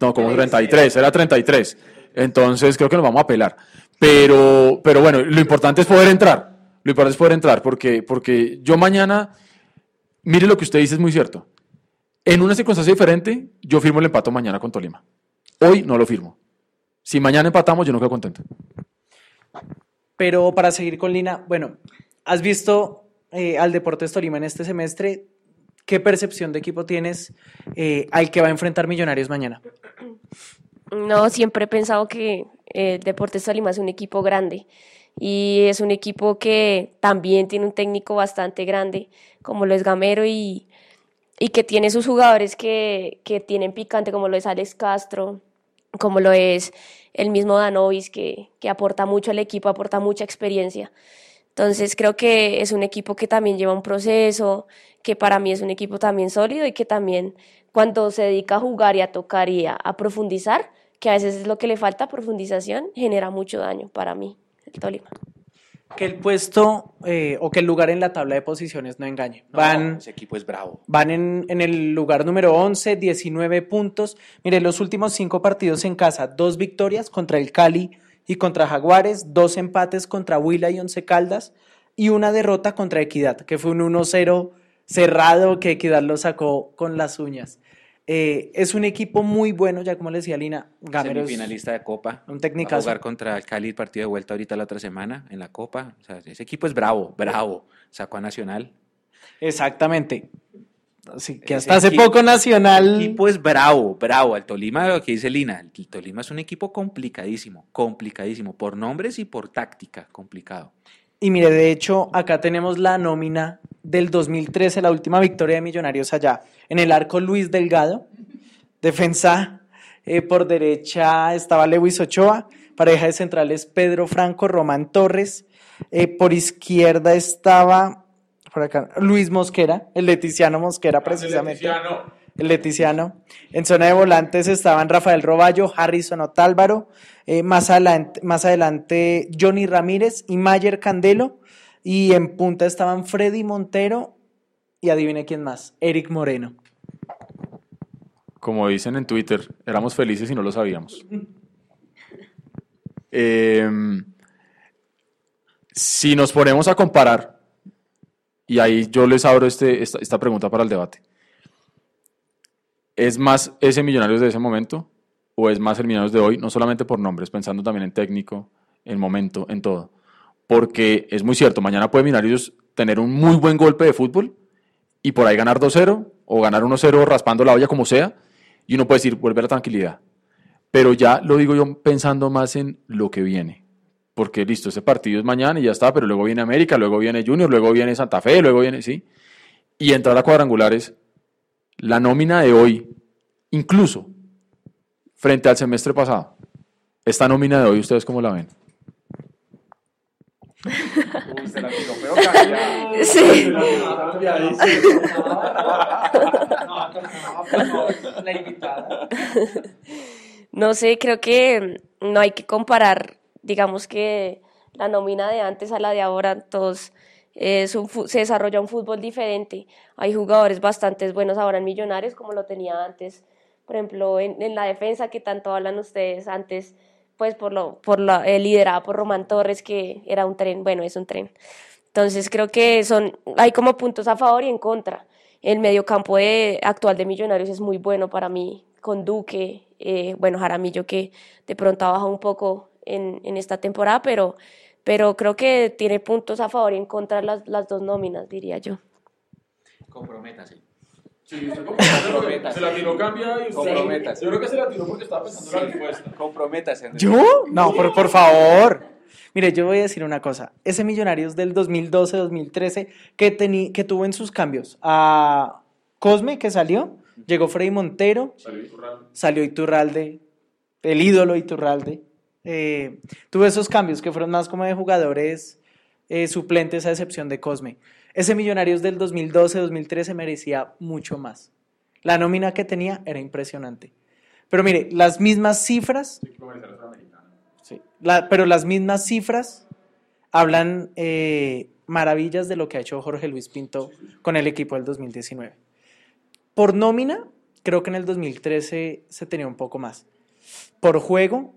No, como 33, era 33. Entonces creo que nos vamos a pelar. Pero, pero bueno, lo importante es poder entrar. Lo importante es poder entrar, porque, porque yo mañana, mire lo que usted dice, es muy cierto. En una circunstancia diferente, yo firmo el empato mañana con Tolima. Hoy no lo firmo. Si mañana empatamos, yo no quedo contento. Pero para seguir con Lina, bueno, ¿has visto eh, al Deportes Tolima en este semestre? ¿Qué percepción de equipo tienes eh, al que va a enfrentar Millonarios mañana? No, siempre he pensado que el Deportes Tolima es un equipo grande y es un equipo que también tiene un técnico bastante grande, como lo es Gamero, y, y que tiene sus jugadores que, que, tienen picante, como lo es Alex Castro, como lo es el mismo Danovis, que, que aporta mucho al equipo, aporta mucha experiencia. Entonces creo que es un equipo que también lleva un proceso, que para mí es un equipo también sólido y que también cuando se dedica a jugar y a tocar y a, a profundizar, que a veces es lo que le falta, profundización, genera mucho daño para mí, Tolima. Que el puesto eh, o que el lugar en la tabla de posiciones no engañe. Van, ese equipo es bravo. Van en, en, el lugar número 11, 19 puntos. Mire, los últimos cinco partidos en casa, dos victorias contra el Cali y contra Jaguares, dos empates contra Huila y Once Caldas y una derrota contra Equidad, que fue un 1-0 cerrado que Equidad lo sacó con las uñas. Eh, es un equipo muy bueno, ya como le decía Lina. Gamero finalista de Copa. Un técnico. jugar contra el Cali, partido de vuelta ahorita la otra semana en la Copa. O sea, ese equipo es bravo, bravo. Sacó a Nacional. Exactamente. Así que hasta hace poco Nacional. El equipo es bravo, bravo. El Tolima, lo que dice Lina, el Tolima es un equipo complicadísimo, complicadísimo, por nombres y por táctica, complicado. Y mire, de hecho, acá tenemos la nómina del 2013, la última victoria de Millonarios allá. En el arco Luis Delgado, defensa eh, por derecha estaba Lewis Ochoa, pareja de centrales Pedro Franco, Román Torres, eh, por izquierda estaba por acá, Luis Mosquera, el Leticiano Mosquera precisamente. El Leticiano. En zona de volantes estaban Rafael Roballo, Harrison Otálvaro, eh, más, adelante, más adelante Johnny Ramírez y Mayer Candelo. Y en punta estaban Freddy Montero y adivine quién más, Eric Moreno. Como dicen en Twitter, éramos felices y no lo sabíamos. Em, si nos ponemos a comparar, y ahí yo les abro este, esta, esta pregunta para el debate, ¿es más ese Millonarios de ese momento o es más el Millonarios de hoy? No solamente por nombres, pensando también en técnico, en momento, en todo porque es muy cierto, mañana puede Millonarios tener un muy buen golpe de fútbol y por ahí ganar 2-0 o ganar 1-0 raspando la olla como sea, y uno puede decir, vuelve a la tranquilidad. Pero ya lo digo yo pensando más en lo que viene. Porque listo, ese partido es mañana y ya está, pero luego viene América, luego viene Junior, luego viene Santa Fe, luego viene, sí. Y entrar a cuadrangulares, la nómina de hoy, incluso frente al semestre pasado, esta nómina de hoy, ¿ustedes cómo la ven? Sí. No sé, creo que no hay que comparar, digamos que la nómina de antes a la de ahora, todos es un se desarrolla un fútbol diferente. Hay jugadores bastante buenos ahora en Millonarios como lo tenía antes. Por ejemplo, en, en la defensa que tanto hablan ustedes antes, pues por lo, por la, eh, liderada por Román Torres, que era un tren, bueno, es un tren. Entonces creo que son, hay como puntos a favor y en contra. El mediocampo de, actual de Millonarios es muy bueno para mí, con Duque, eh, bueno, Jaramillo que de pronto ha bajado un poco en, en esta temporada, pero, pero creo que tiene puntos a favor y en contra las, las dos nóminas, diría yo. Comprométase. Sí, usted se la tiró cambia y usted- Comprométase. Yo creo que se la tiró porque estaba pensando en la respuesta. Comprométase. Andrés. ¿Yo? No, por, por favor. Mire, yo voy a decir una cosa. Ese Millonarios del 2012-2013 que, que tuvo en sus cambios a Cosme, que salió, llegó Freddy Montero, salió Iturralde, el ídolo Iturralde. Eh, tuvo esos cambios que fueron más como de jugadores eh, suplentes a excepción de Cosme. Ese Millonarios del 2012-2013 merecía mucho más. La nómina que tenía era impresionante. Pero mire, las mismas cifras Sí, la- pero las mismas cifras hablan eh, maravillas de lo que ha hecho Jorge Luis Pinto con el equipo del 2019. Por nómina, creo que en el 2013 se tenía un poco más. Por juego,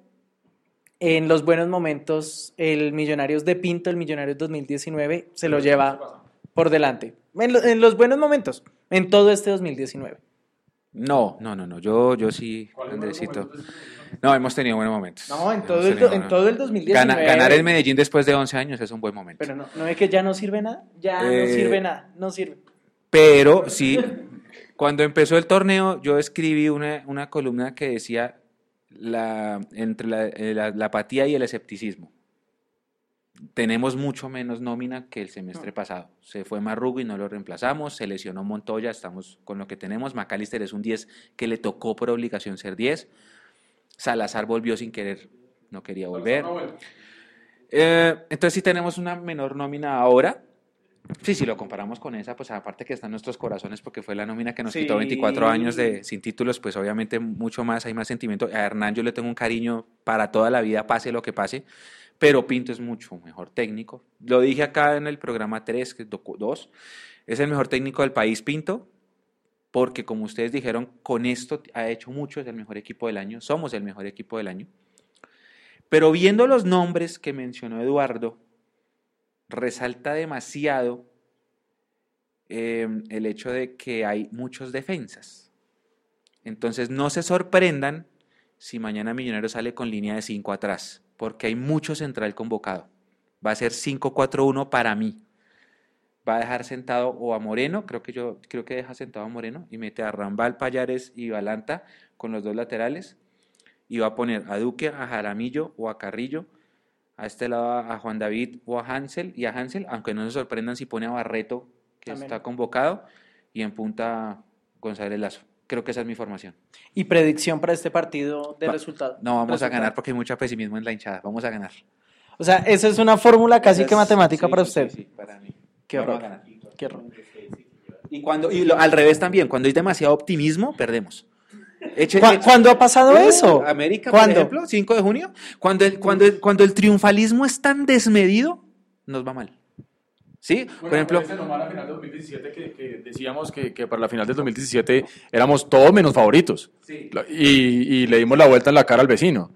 en los buenos momentos, el Millonarios de Pinto, el Millonarios 2019, se lo lleva por delante. En, lo- en los buenos momentos, en todo este 2019. No, no, no, no. Yo, yo sí, Andresito. No, hemos tenido buenos momentos. No, en todo el, en todo el 2019. Gana- ganar en Medellín después de 11 años es un buen momento. Pero no, no es que ya no sirve nada. Ya no Eh, sirve nada. No sirve. Pero sí, cuando empezó el torneo, yo escribí una, una columna que decía la, entre la, eh, la- la apatía y el escepticismo. Tenemos mucho menos nómina que el semestre pasado. Se fue Marrugo y no lo reemplazamos. Se lesionó Montoya, estamos con lo que tenemos. McAllister es un 10 que le tocó por obligación ser 10. Salazar volvió sin querer, no quería volver. Eh, entonces sí tenemos una menor nómina ahora. Sí, si lo comparamos con esa, pues aparte que está en nuestros corazones porque fue la nómina que nos quitó Sí. 24 años de sin títulos, pues obviamente mucho más, hay más sentimiento. A Hernán yo le tengo un cariño para toda la vida, pase lo que pase, pero Pinto es mucho mejor técnico. Lo dije acá en el programa 3, que es 2, es el mejor técnico del país Pinto, porque como ustedes dijeron, con esto ha hecho mucho, es el mejor equipo del año, somos el mejor equipo del año. Pero viendo los nombres que mencionó Eduardo, resalta demasiado eh, el hecho de que hay muchos defensas. Entonces no se sorprendan si mañana Millonarios sale con línea de 5 atrás, porque hay mucho central convocado. Va a ser 5-4-1 para mí. Va a dejar sentado o a Moreno, creo que yo creo que deja sentado a Moreno y mete a Rambal, Payares y Balanta con los dos laterales y va a poner a Duque, a Jaramillo o a Carrillo, a este lado a Juan David o a Hansel y a Hansel, aunque no se sorprendan si pone a Barreto, que También. está convocado, y en punta González Lazo. Creo que esa es mi formación. Y predicción para este partido de Va- resultado. No vamos a Resultado. ganar porque hay mucho pesimismo en la hinchada. Vamos a ganar. O sea, esa es una fórmula casi Esa que es- matemática sí, para usted. sí, sí, para mí. Qué a horror. ganar. Qué horror. Y, cuando, y lo- al revés también, cuando hay demasiado optimismo, perdemos. Eche- ¿Cu- eche- ¿Cuándo ha pasado Uh, eso? América, ¿Cuándo? por ejemplo, 5 de junio. Cuando el, cuando, el, cuando el triunfalismo es tan desmedido, nos va mal. ¿Sí? por ejemplo, la final del 2017 que, que decíamos que, que para la final del 2017 éramos todos menos favoritos. La- Y, y le dimos la vuelta en la cara al vecino.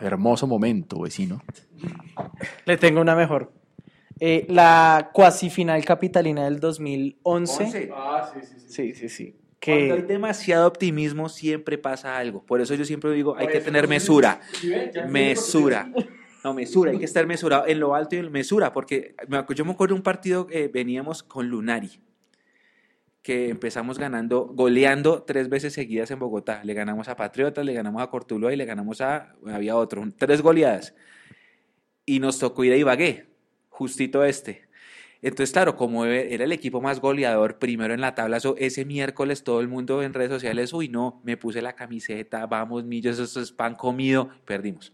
Hermoso momento, vecino. Le tengo una mejor. Eh, la cuasi final capitalina del 2011. Once. Ah, sí, sí, sí. Sí, sí, sí. cuando hay Que demasiado optimismo, siempre pasa algo. Por eso yo siempre digo, hay que tener mesura. Mesura. No, mesura, hay que estar mesurado en lo alto y en mesura, porque yo me acuerdo de un partido que veníamos con Lunari, que empezamos ganando, goleando tres veces seguidas en Bogotá. Le ganamos a Patriotas, le ganamos a Cortuluá y le ganamos a, había otro, tres goleadas. Y nos tocó ir a Ibagué, justito este. Entonces, claro, como era el equipo más goleador primero en la tabla, ese miércoles todo el mundo en redes sociales, uy, no, me puse la camiseta, vamos, millos, eso es pan comido, perdimos.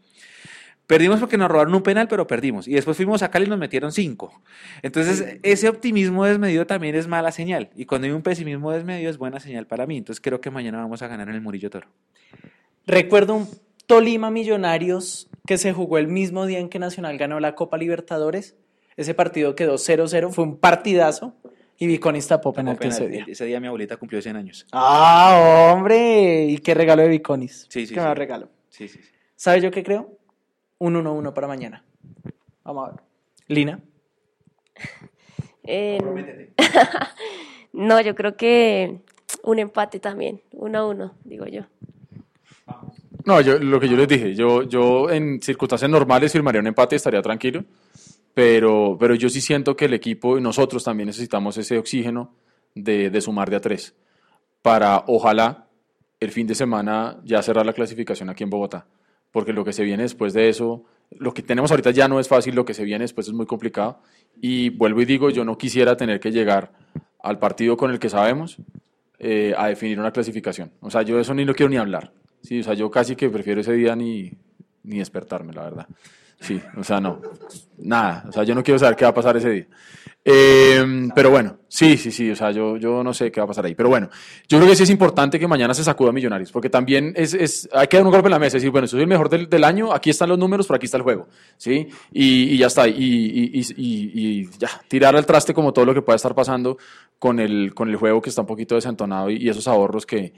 Perdimos porque nos robaron un penal, pero perdimos. Y después fuimos a Cali y nos metieron cinco. Entonces, ese optimismo desmedido también es mala señal. Y cuando hay un pesimismo desmedido es buena señal para mí. Entonces, creo que mañana vamos a ganar en el Murillo Toro. recuerdo un- Tolima Millonarios que se jugó el mismo día en que Nacional ganó la Copa Libertadores. Ese partido quedó 0-0, fue un partidazo y Viconis tapó penalti ese día. Ese día mi abuelita cumplió 100 años. Ah, hombre, y qué regalo de Viconis. Sí, sí, Qué sí. más regalo. Sí, sí, sí. ¿Sabes yo qué creo? Un 1-1 para mañana. Vamos a ver. Lina. Eh, no, yo creo que un empate también, uno a uno, digo yo. No, yo, lo que yo les dije, yo, yo en circunstancias normales firmaría un empate y estaría tranquilo, pero, pero yo sí siento que el equipo y nosotros también necesitamos ese oxígeno de, de sumar de a tres para, ojalá, el fin de semana ya cerrar la clasificación aquí en Bogotá, porque lo que se viene después de eso, lo que tenemos ahorita ya no es fácil, lo que se viene después es muy complicado, y vuelvo y digo, yo no quisiera tener que llegar al partido con el que sabemos eh, a definir una clasificación. O sea, yo de eso ni lo quiero ni hablar. O sea, yo casi que prefiero ese día ni, ni despertarme, la verdad. Sí, o sea, no. Nada. O sea, yo no quiero saber qué va a pasar ese día. Eh, pero bueno, sí, sí, sí. O sea, yo, yo no sé qué va a pasar ahí. Pero bueno, yo creo que sí es importante que mañana se sacuda a Millonarios, porque también es, es, hay que dar un golpe en la mesa y decir, bueno, soy el mejor del, del año, aquí están los números, pero aquí está el juego. ¿Sí? Y, ya está. Y, y, ya, tirar al traste como todo lo que pueda estar pasando con el, con el juego que está un poquito desentonado y esos ahorros que,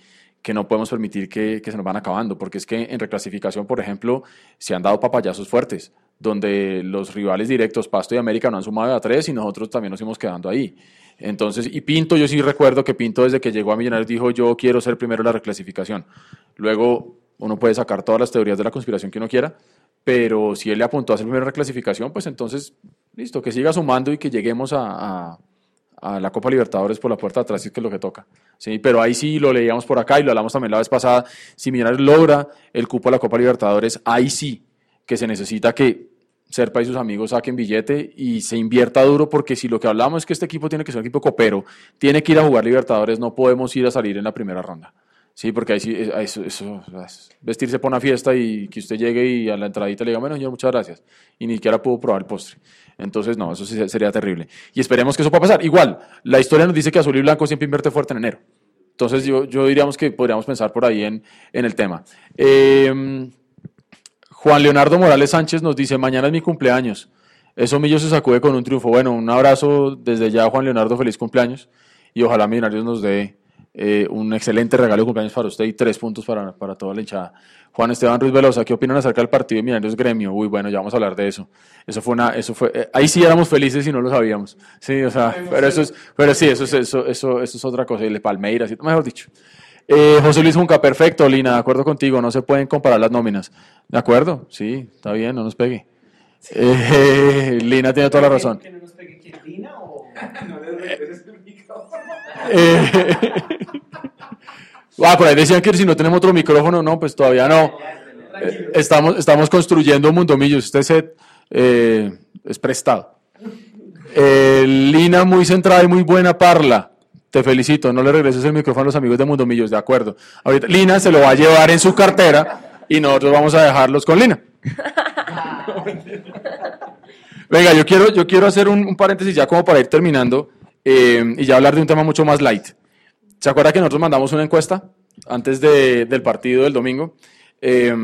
que no podemos permitir que, que se nos van acabando, porque es que en reclasificación, por ejemplo, se han dado papayazos fuertes, donde los rivales directos, Pasto y América, no han sumado a tres y nosotros también nos hemos quedando ahí. Entonces, y Pinto, yo sí recuerdo que Pinto desde que llegó a Millonarios dijo, yo quiero ser primero la reclasificación. Luego, uno puede sacar todas las teorías de la conspiración que uno quiera, pero si él le apuntó a ser primero reclasificación, pues entonces, listo, que siga sumando y que lleguemos a, a- a la Copa Libertadores por la puerta de atrás, si es que es lo que toca. Sí, pero ahí sí lo leíamos por acá y lo hablamos también la vez pasada. Si Millonarios logra el cupo a la Copa Libertadores, ahí sí que se necesita que Serpa y sus amigos saquen billete y se invierta duro, porque si lo que hablamos es que este equipo tiene que ser un equipo copero, tiene que ir a jugar Libertadores, no podemos ir a salir en la primera ronda. Sí, porque ahí sí, eh, vestirse para una fiesta y que usted llegue y a la entradita le diga, bueno, señor, muchas gracias. Y ni siquiera pudo probar el postre. Entonces, no, eso sí sería terrible. Y esperemos que eso pueda pasar. Igual, la historia nos dice que Azul y Blanco siempre invierte fuerte en enero. Entonces, yo, yo diríamos que podríamos pensar por ahí en, en el tema. Eh, Juan Leonardo Morales Sánchez nos dice, mañana es mi cumpleaños. Eso Millo se sacude con un triunfo. Bueno, un abrazo desde ya, Juan Leonardo, feliz cumpleaños. Y ojalá Millonarios nos dé eh, un excelente regalo de cumpleaños para usted y tres puntos para, para toda la hinchada. Juan Esteban Ruiz Velosa, ¿qué opinan acerca del partido de Millonarios Gremio? Uy, bueno, ya vamos a hablar de eso. Eso fue una, eso fue, eh, ahí sí éramos felices y no lo sabíamos. Sí, o sea, pero eso es, pero sí, eso es, eso, eso, eso es otra cosa. Y el Palmeiras, mejor dicho. Eh, José Luis Junca, perfecto, Lina, de acuerdo contigo, no se pueden comparar las nóminas. ¿De acuerdo? Sí, está bien, no nos pegue. Lina tiene toda la razón. ¿Que no nos pegue quién, Lina o...? Eh, ah, por ahí decían que si no tenemos otro micrófono, no, pues todavía no. Eh, estamos, estamos construyendo Mundomillos. Este set eh, es prestado. Eh, Lina, muy centrada y muy buena parla. Te felicito. No le regreses el micrófono a los amigos de Mundomillos, de acuerdo. Ahorita Lina se lo va a llevar en su cartera y nosotros vamos a dejarlos con Lina. Venga, yo quiero, yo quiero hacer un, paréntesis ya como para ir terminando eh, y ya hablar de un tema mucho más light. ¿Se acuerda que nosotros mandamos una encuesta antes de- del partido del domingo? Eh,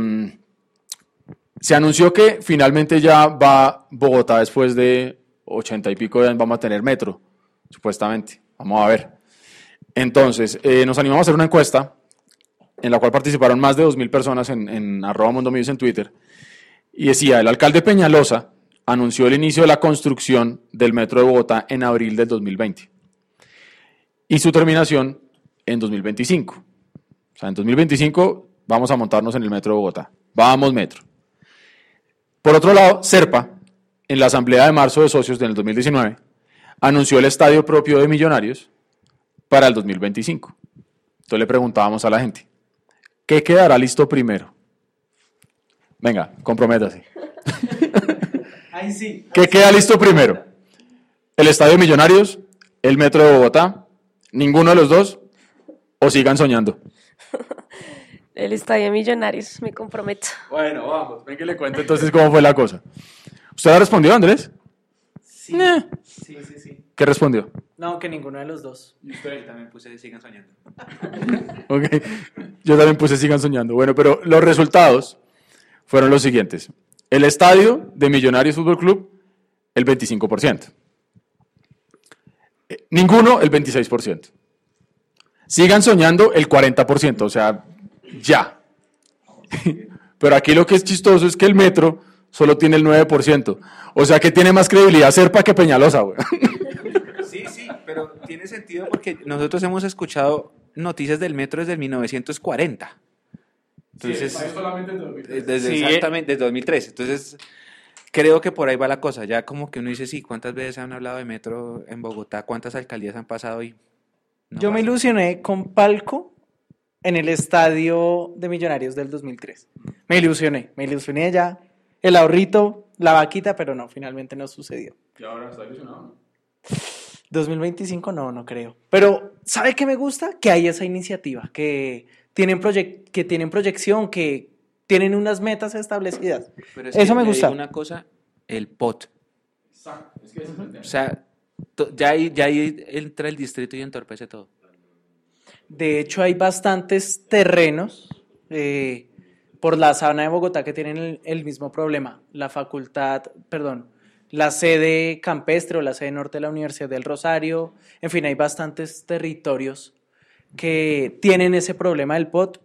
se anunció que finalmente ya va Bogotá después de ochenta y pico de vamos a tener metro, supuestamente. Vamos a ver. Entonces, eh, nos animamos a hacer una encuesta en la cual participaron más de 2.000 personas en, en arroba Mondomillos en Twitter. Y decía, el alcalde Peñalosa anunció el inicio de la construcción del metro de Bogotá en abril del 2020 y su terminación en 2025. O sea, en 2025 vamos a montarnos en el metro de Bogotá. Vamos, metro. Por otro lado, Serpa, en la asamblea de marzo de socios del 2019, anunció el estadio propio de Millonarios para el 2025. Entonces le preguntábamos a la gente, ¿qué quedará listo primero? Venga, comprométase. Ahí sí. ¿Qué queda listo primero? ¿El estadio Millonarios? ¿El metro de Bogotá? ¿Ninguno de los dos? ¿O sigan soñando? El Estadio Millonarios, me comprometo. Bueno, vamos, ven que le cuento entonces cómo fue la cosa. ¿Usted ha respondido, Andrés? Sí, Eh. sí, sí, sí. ¿Qué respondió? No, que ninguno de los dos. también puse sigan soñando. Ok. Yo también puse sigan soñando. Bueno, pero los resultados fueron los siguientes. El estadio de Millonarios Fútbol Club, el 25%. Eh, Ninguno, el 26%. Sigan soñando el 40%, o sea, ya. Pero aquí lo que es chistoso es que el metro solo tiene el 9%. O sea que tiene más credibilidad Serpa que Peñalosa. Sí, sí, pero tiene sentido porque nosotros hemos escuchado noticias del metro desde el 1940. Entonces, desde Sí, eh. exactamente, desde 2003. Entonces, creo que por ahí va la cosa. Ya como que uno dice, sí, ¿cuántas veces han hablado de metro en Bogotá? ¿Cuántas alcaldías han pasado y no Yo me pasa? ilusioné con Palco en el estadio de Millonarios del 2003. Me ilusioné, me ilusioné ya. El ahorrito, la vaquita, pero no, finalmente no sucedió. ¿Y ahora está ilusionado? 2025 no, no creo. Pero, ¿sabe qué me gusta? Que hay esa iniciativa, que tienen, que tienen proyección, que tienen unas metas establecidas. Pero es Eso que me gusta. digo una cosa, el POT. O sea, ya ahí, ya ahí entra el distrito y entorpece todo. De hecho, hay bastantes terrenos eh, por la sabana de Bogotá que tienen el, el mismo problema. La facultad, perdón, la sede campestre o la sede norte de la Universidad del Rosario. En fin, hay bastantes territorios que tienen ese problema del POT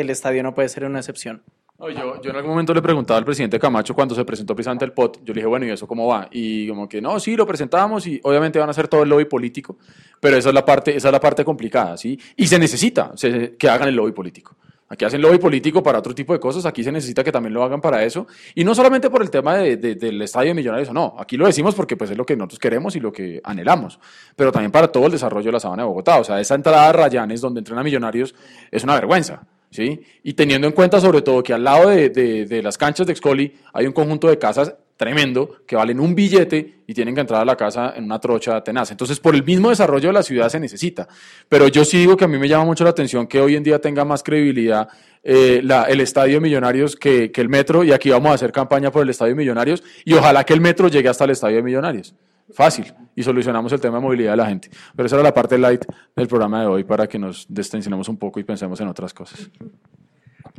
el estadio no puede ser una excepción. Yo, yo en algún momento le preguntaba al presidente Camacho cuando se presentó precisamente el POT, yo le dije, bueno, ¿y eso cómo va? Y como que, no, sí, lo presentamos y obviamente van a hacer todo el lobby político, pero esa es la parte, esa es la parte complicada, ¿sí? Y se necesita que hagan el lobby político. Aquí hacen lobby político para otro tipo de cosas, aquí se necesita que también lo hagan para eso, y no solamente por el tema de- de- del estadio de Millonarios, no, aquí lo decimos porque pues es lo que nosotros queremos y lo que anhelamos, pero también para todo el desarrollo de la sabana de Bogotá, o sea, esa entrada a Rayanes donde entrena Millonarios es una vergüenza. ¿sí? Y teniendo en cuenta sobre todo que al lado de, de- de las canchas de Excoli hay un conjunto de casas tremendo que valen un billete y tienen que entrar a la casa en una trocha tenaz. Entonces, por el mismo desarrollo de la ciudad se necesita. Pero yo sí digo que a mí me llama mucho la atención que hoy en día tenga más credibilidad eh, el Estadio de Millonarios que, que el Metro y aquí vamos a hacer campaña por el Estadio de Millonarios y ojalá que el Metro llegue hasta el Estadio de Millonarios. Fácil. Y solucionamos el tema de movilidad de la gente. Pero esa era la parte light del programa de hoy para que nos destensionemos un poco y pensemos en otras cosas.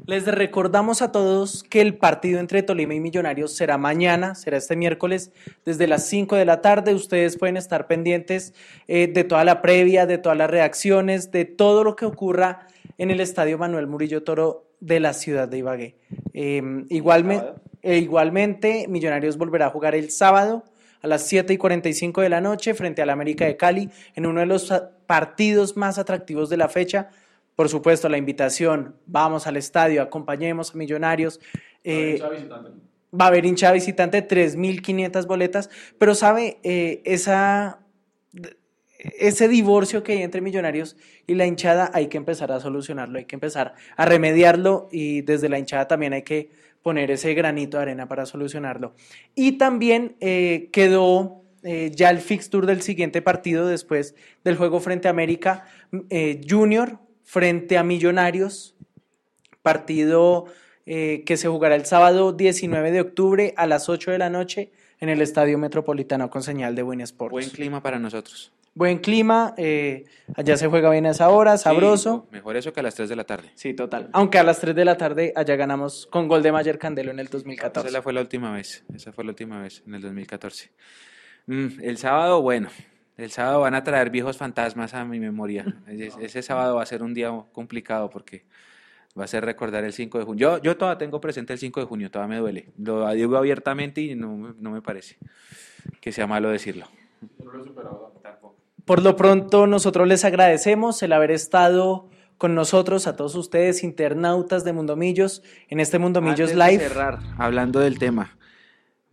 Les recordamos a todos que el partido entre Tolima y Millonarios será mañana, será este miércoles desde las 5 de la tarde. Ustedes pueden estar pendientes eh, de toda la previa, de todas las reacciones, de todo lo que ocurra en el Estadio Manuel Murillo Toro de la ciudad de Ibagué. Eh, igualme- e igualmente, Millonarios volverá a jugar el sábado a las 7 y 45 de la noche frente al América de Cali en uno de los partidos más atractivos de la fecha. Por supuesto, la invitación, vamos al estadio, acompañemos a Millonarios. Eh, va a haber hinchada visitante, 3.500 boletas, pero sabe, Eh, esa, ese divorcio que hay entre Millonarios y la hinchada hay que empezar a solucionarlo, hay que empezar a remediarlo y desde la hinchada también hay que poner ese granito de arena para solucionarlo. Y también eh, quedó eh, ya el fixture del siguiente partido después del juego frente a América eh, Junior frente a Millonarios, partido eh, que se jugará el sábado 19 de octubre a las 8 de la noche en el Estadio Metropolitano con señal de Buen Sports. Buen clima para nosotros. Buen clima, eh, allá se juega bien a esa hora, sabroso. Sí, mejor eso que a las 3 de la tarde. Sí, total. Aunque a las 3 de la tarde allá ganamos con gol de Mayer Candelo en el Esa 2014. la fue la última vez. Esa fue la última vez, en el 2014. Mm, el sábado, bueno. El sábado van a traer viejos fantasmas a mi memoria. Ese, ese sábado va a ser un día complicado porque va a ser recordar el 5 de junio. Yo, yo todavía tengo presente el 5 de junio, todavía me duele. Lo digo abiertamente y no, me- no me parece que sea malo decirlo. Por lo pronto, nosotros les agradecemos el haber estado con nosotros, a todos ustedes, internautas de Mundomillos, en este Mundomillos Antes de Live. cerrar, hablando del tema.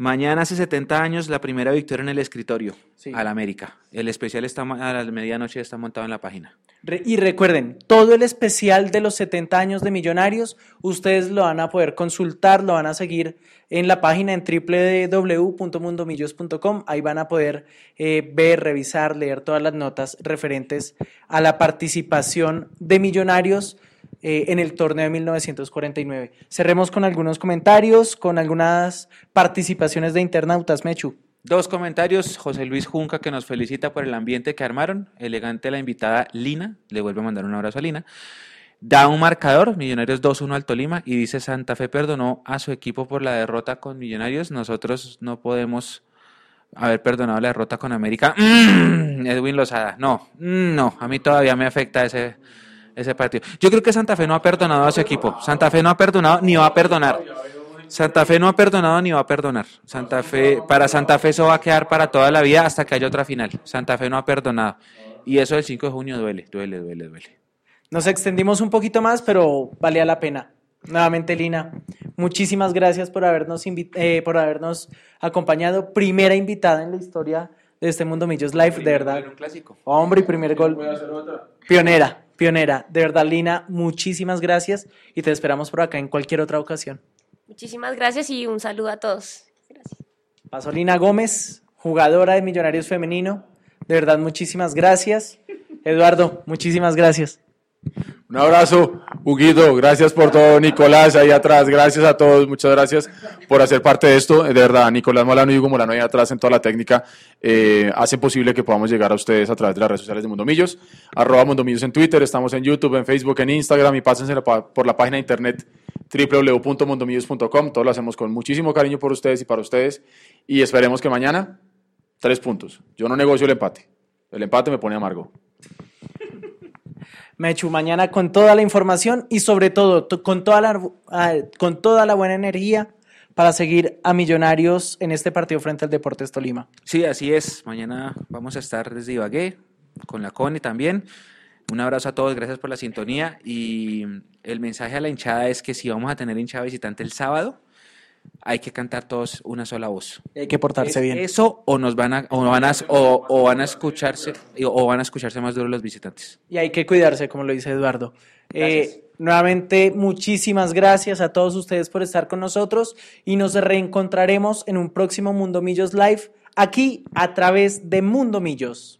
Mañana hace 70 años la primera victoria en el escritorio Sí. al América. El especial está a la medianoche está montado en la página. Re- Y recuerden, todo el especial de los 70 años de Millonarios, ustedes lo van a poder consultar, lo van a seguir en la página en www.mundomillos.com. Ahí van a poder eh, ver, revisar, leer todas las notas referentes a la participación de Millonarios eh, en el torneo de 1949. Cerremos con algunos comentarios, con algunas participaciones de internautas, Mechu. Dos comentarios. José Luis Junca que nos felicita por el ambiente que armaron. Elegante la invitada Lina. Le vuelvo a mandar un abrazo a Lina. Da un marcador, Millonarios 2-1 al Tolima, y dice Santa Fe perdonó a su equipo por la derrota con Millonarios. Nosotros no podemos haber perdonado la derrota con América. Mm, Edwin Lozada, no, mm, no, a mí todavía me afecta ese, ese partido. Yo creo que Santa Fe no ha perdonado a su equipo. Santa Fe no ha perdonado ni va a perdonar. Santa Fe no ha perdonado ni va a perdonar. Santa Fe, para Santa Fe eso va a quedar para toda la vida hasta que haya otra final. Santa Fe no ha perdonado. Y eso del 5 de junio duele, duele, duele, duele. Nos extendimos un poquito más, pero valía la pena. Nuevamente, Lina, muchísimas gracias por habernos, eh, por habernos acompañado. Primera invitada en la historia de este Mundo Millos Live, de verdad. Un clásico. Hombre, y primer gol. Pionera, pionera. De verdad, Lina, muchísimas gracias y te esperamos por acá en cualquier otra ocasión. Muchísimas gracias y un saludo a todos. Gracias. Pasolina Gómez, jugadora de Millonarios Femenino. De verdad, muchísimas gracias. Eduardo, muchísimas gracias. Un abrazo, Huguito, gracias por todo, Nicolás, ahí atrás, gracias a todos, muchas gracias por hacer parte de esto, de verdad, Nicolás Molano y Hugo Molano ahí atrás en toda la técnica, eh, hacen posible que podamos llegar a ustedes a través de las redes sociales de Mundomillos, arroba Mundomillos en Twitter, estamos en YouTube, en Facebook, en Instagram y pásense por la página de internet www.mundomillos.com, todo lo hacemos con muchísimo cariño por ustedes y para ustedes. Y esperemos que mañana, tres puntos, yo no negocio el empate, el empate me pone amargo. Mechu, mañana con toda la información y sobre todo con toda la, ah, con toda la buena energía para seguir a Millonarios en este partido frente al Deportes Tolima. Sí, así es. Mañana vamos a estar desde Ibagué, con la CONE también. Un abrazo a todos, gracias por la sintonía. Y el mensaje a la hinchada es que si vamos a tener hinchada visitante el sábado, hay que cantar todos una sola voz. Hay que portarse bien. Eso o nos van a o van a o, van a escucharse o van a escucharse más duro los visitantes. Y hay que cuidarse, como lo dice Eduardo. Eh, nuevamente, muchísimas gracias a todos ustedes por estar con nosotros y nos reencontraremos en un próximo Mundo Millos Live aquí a través de Mundo Millos.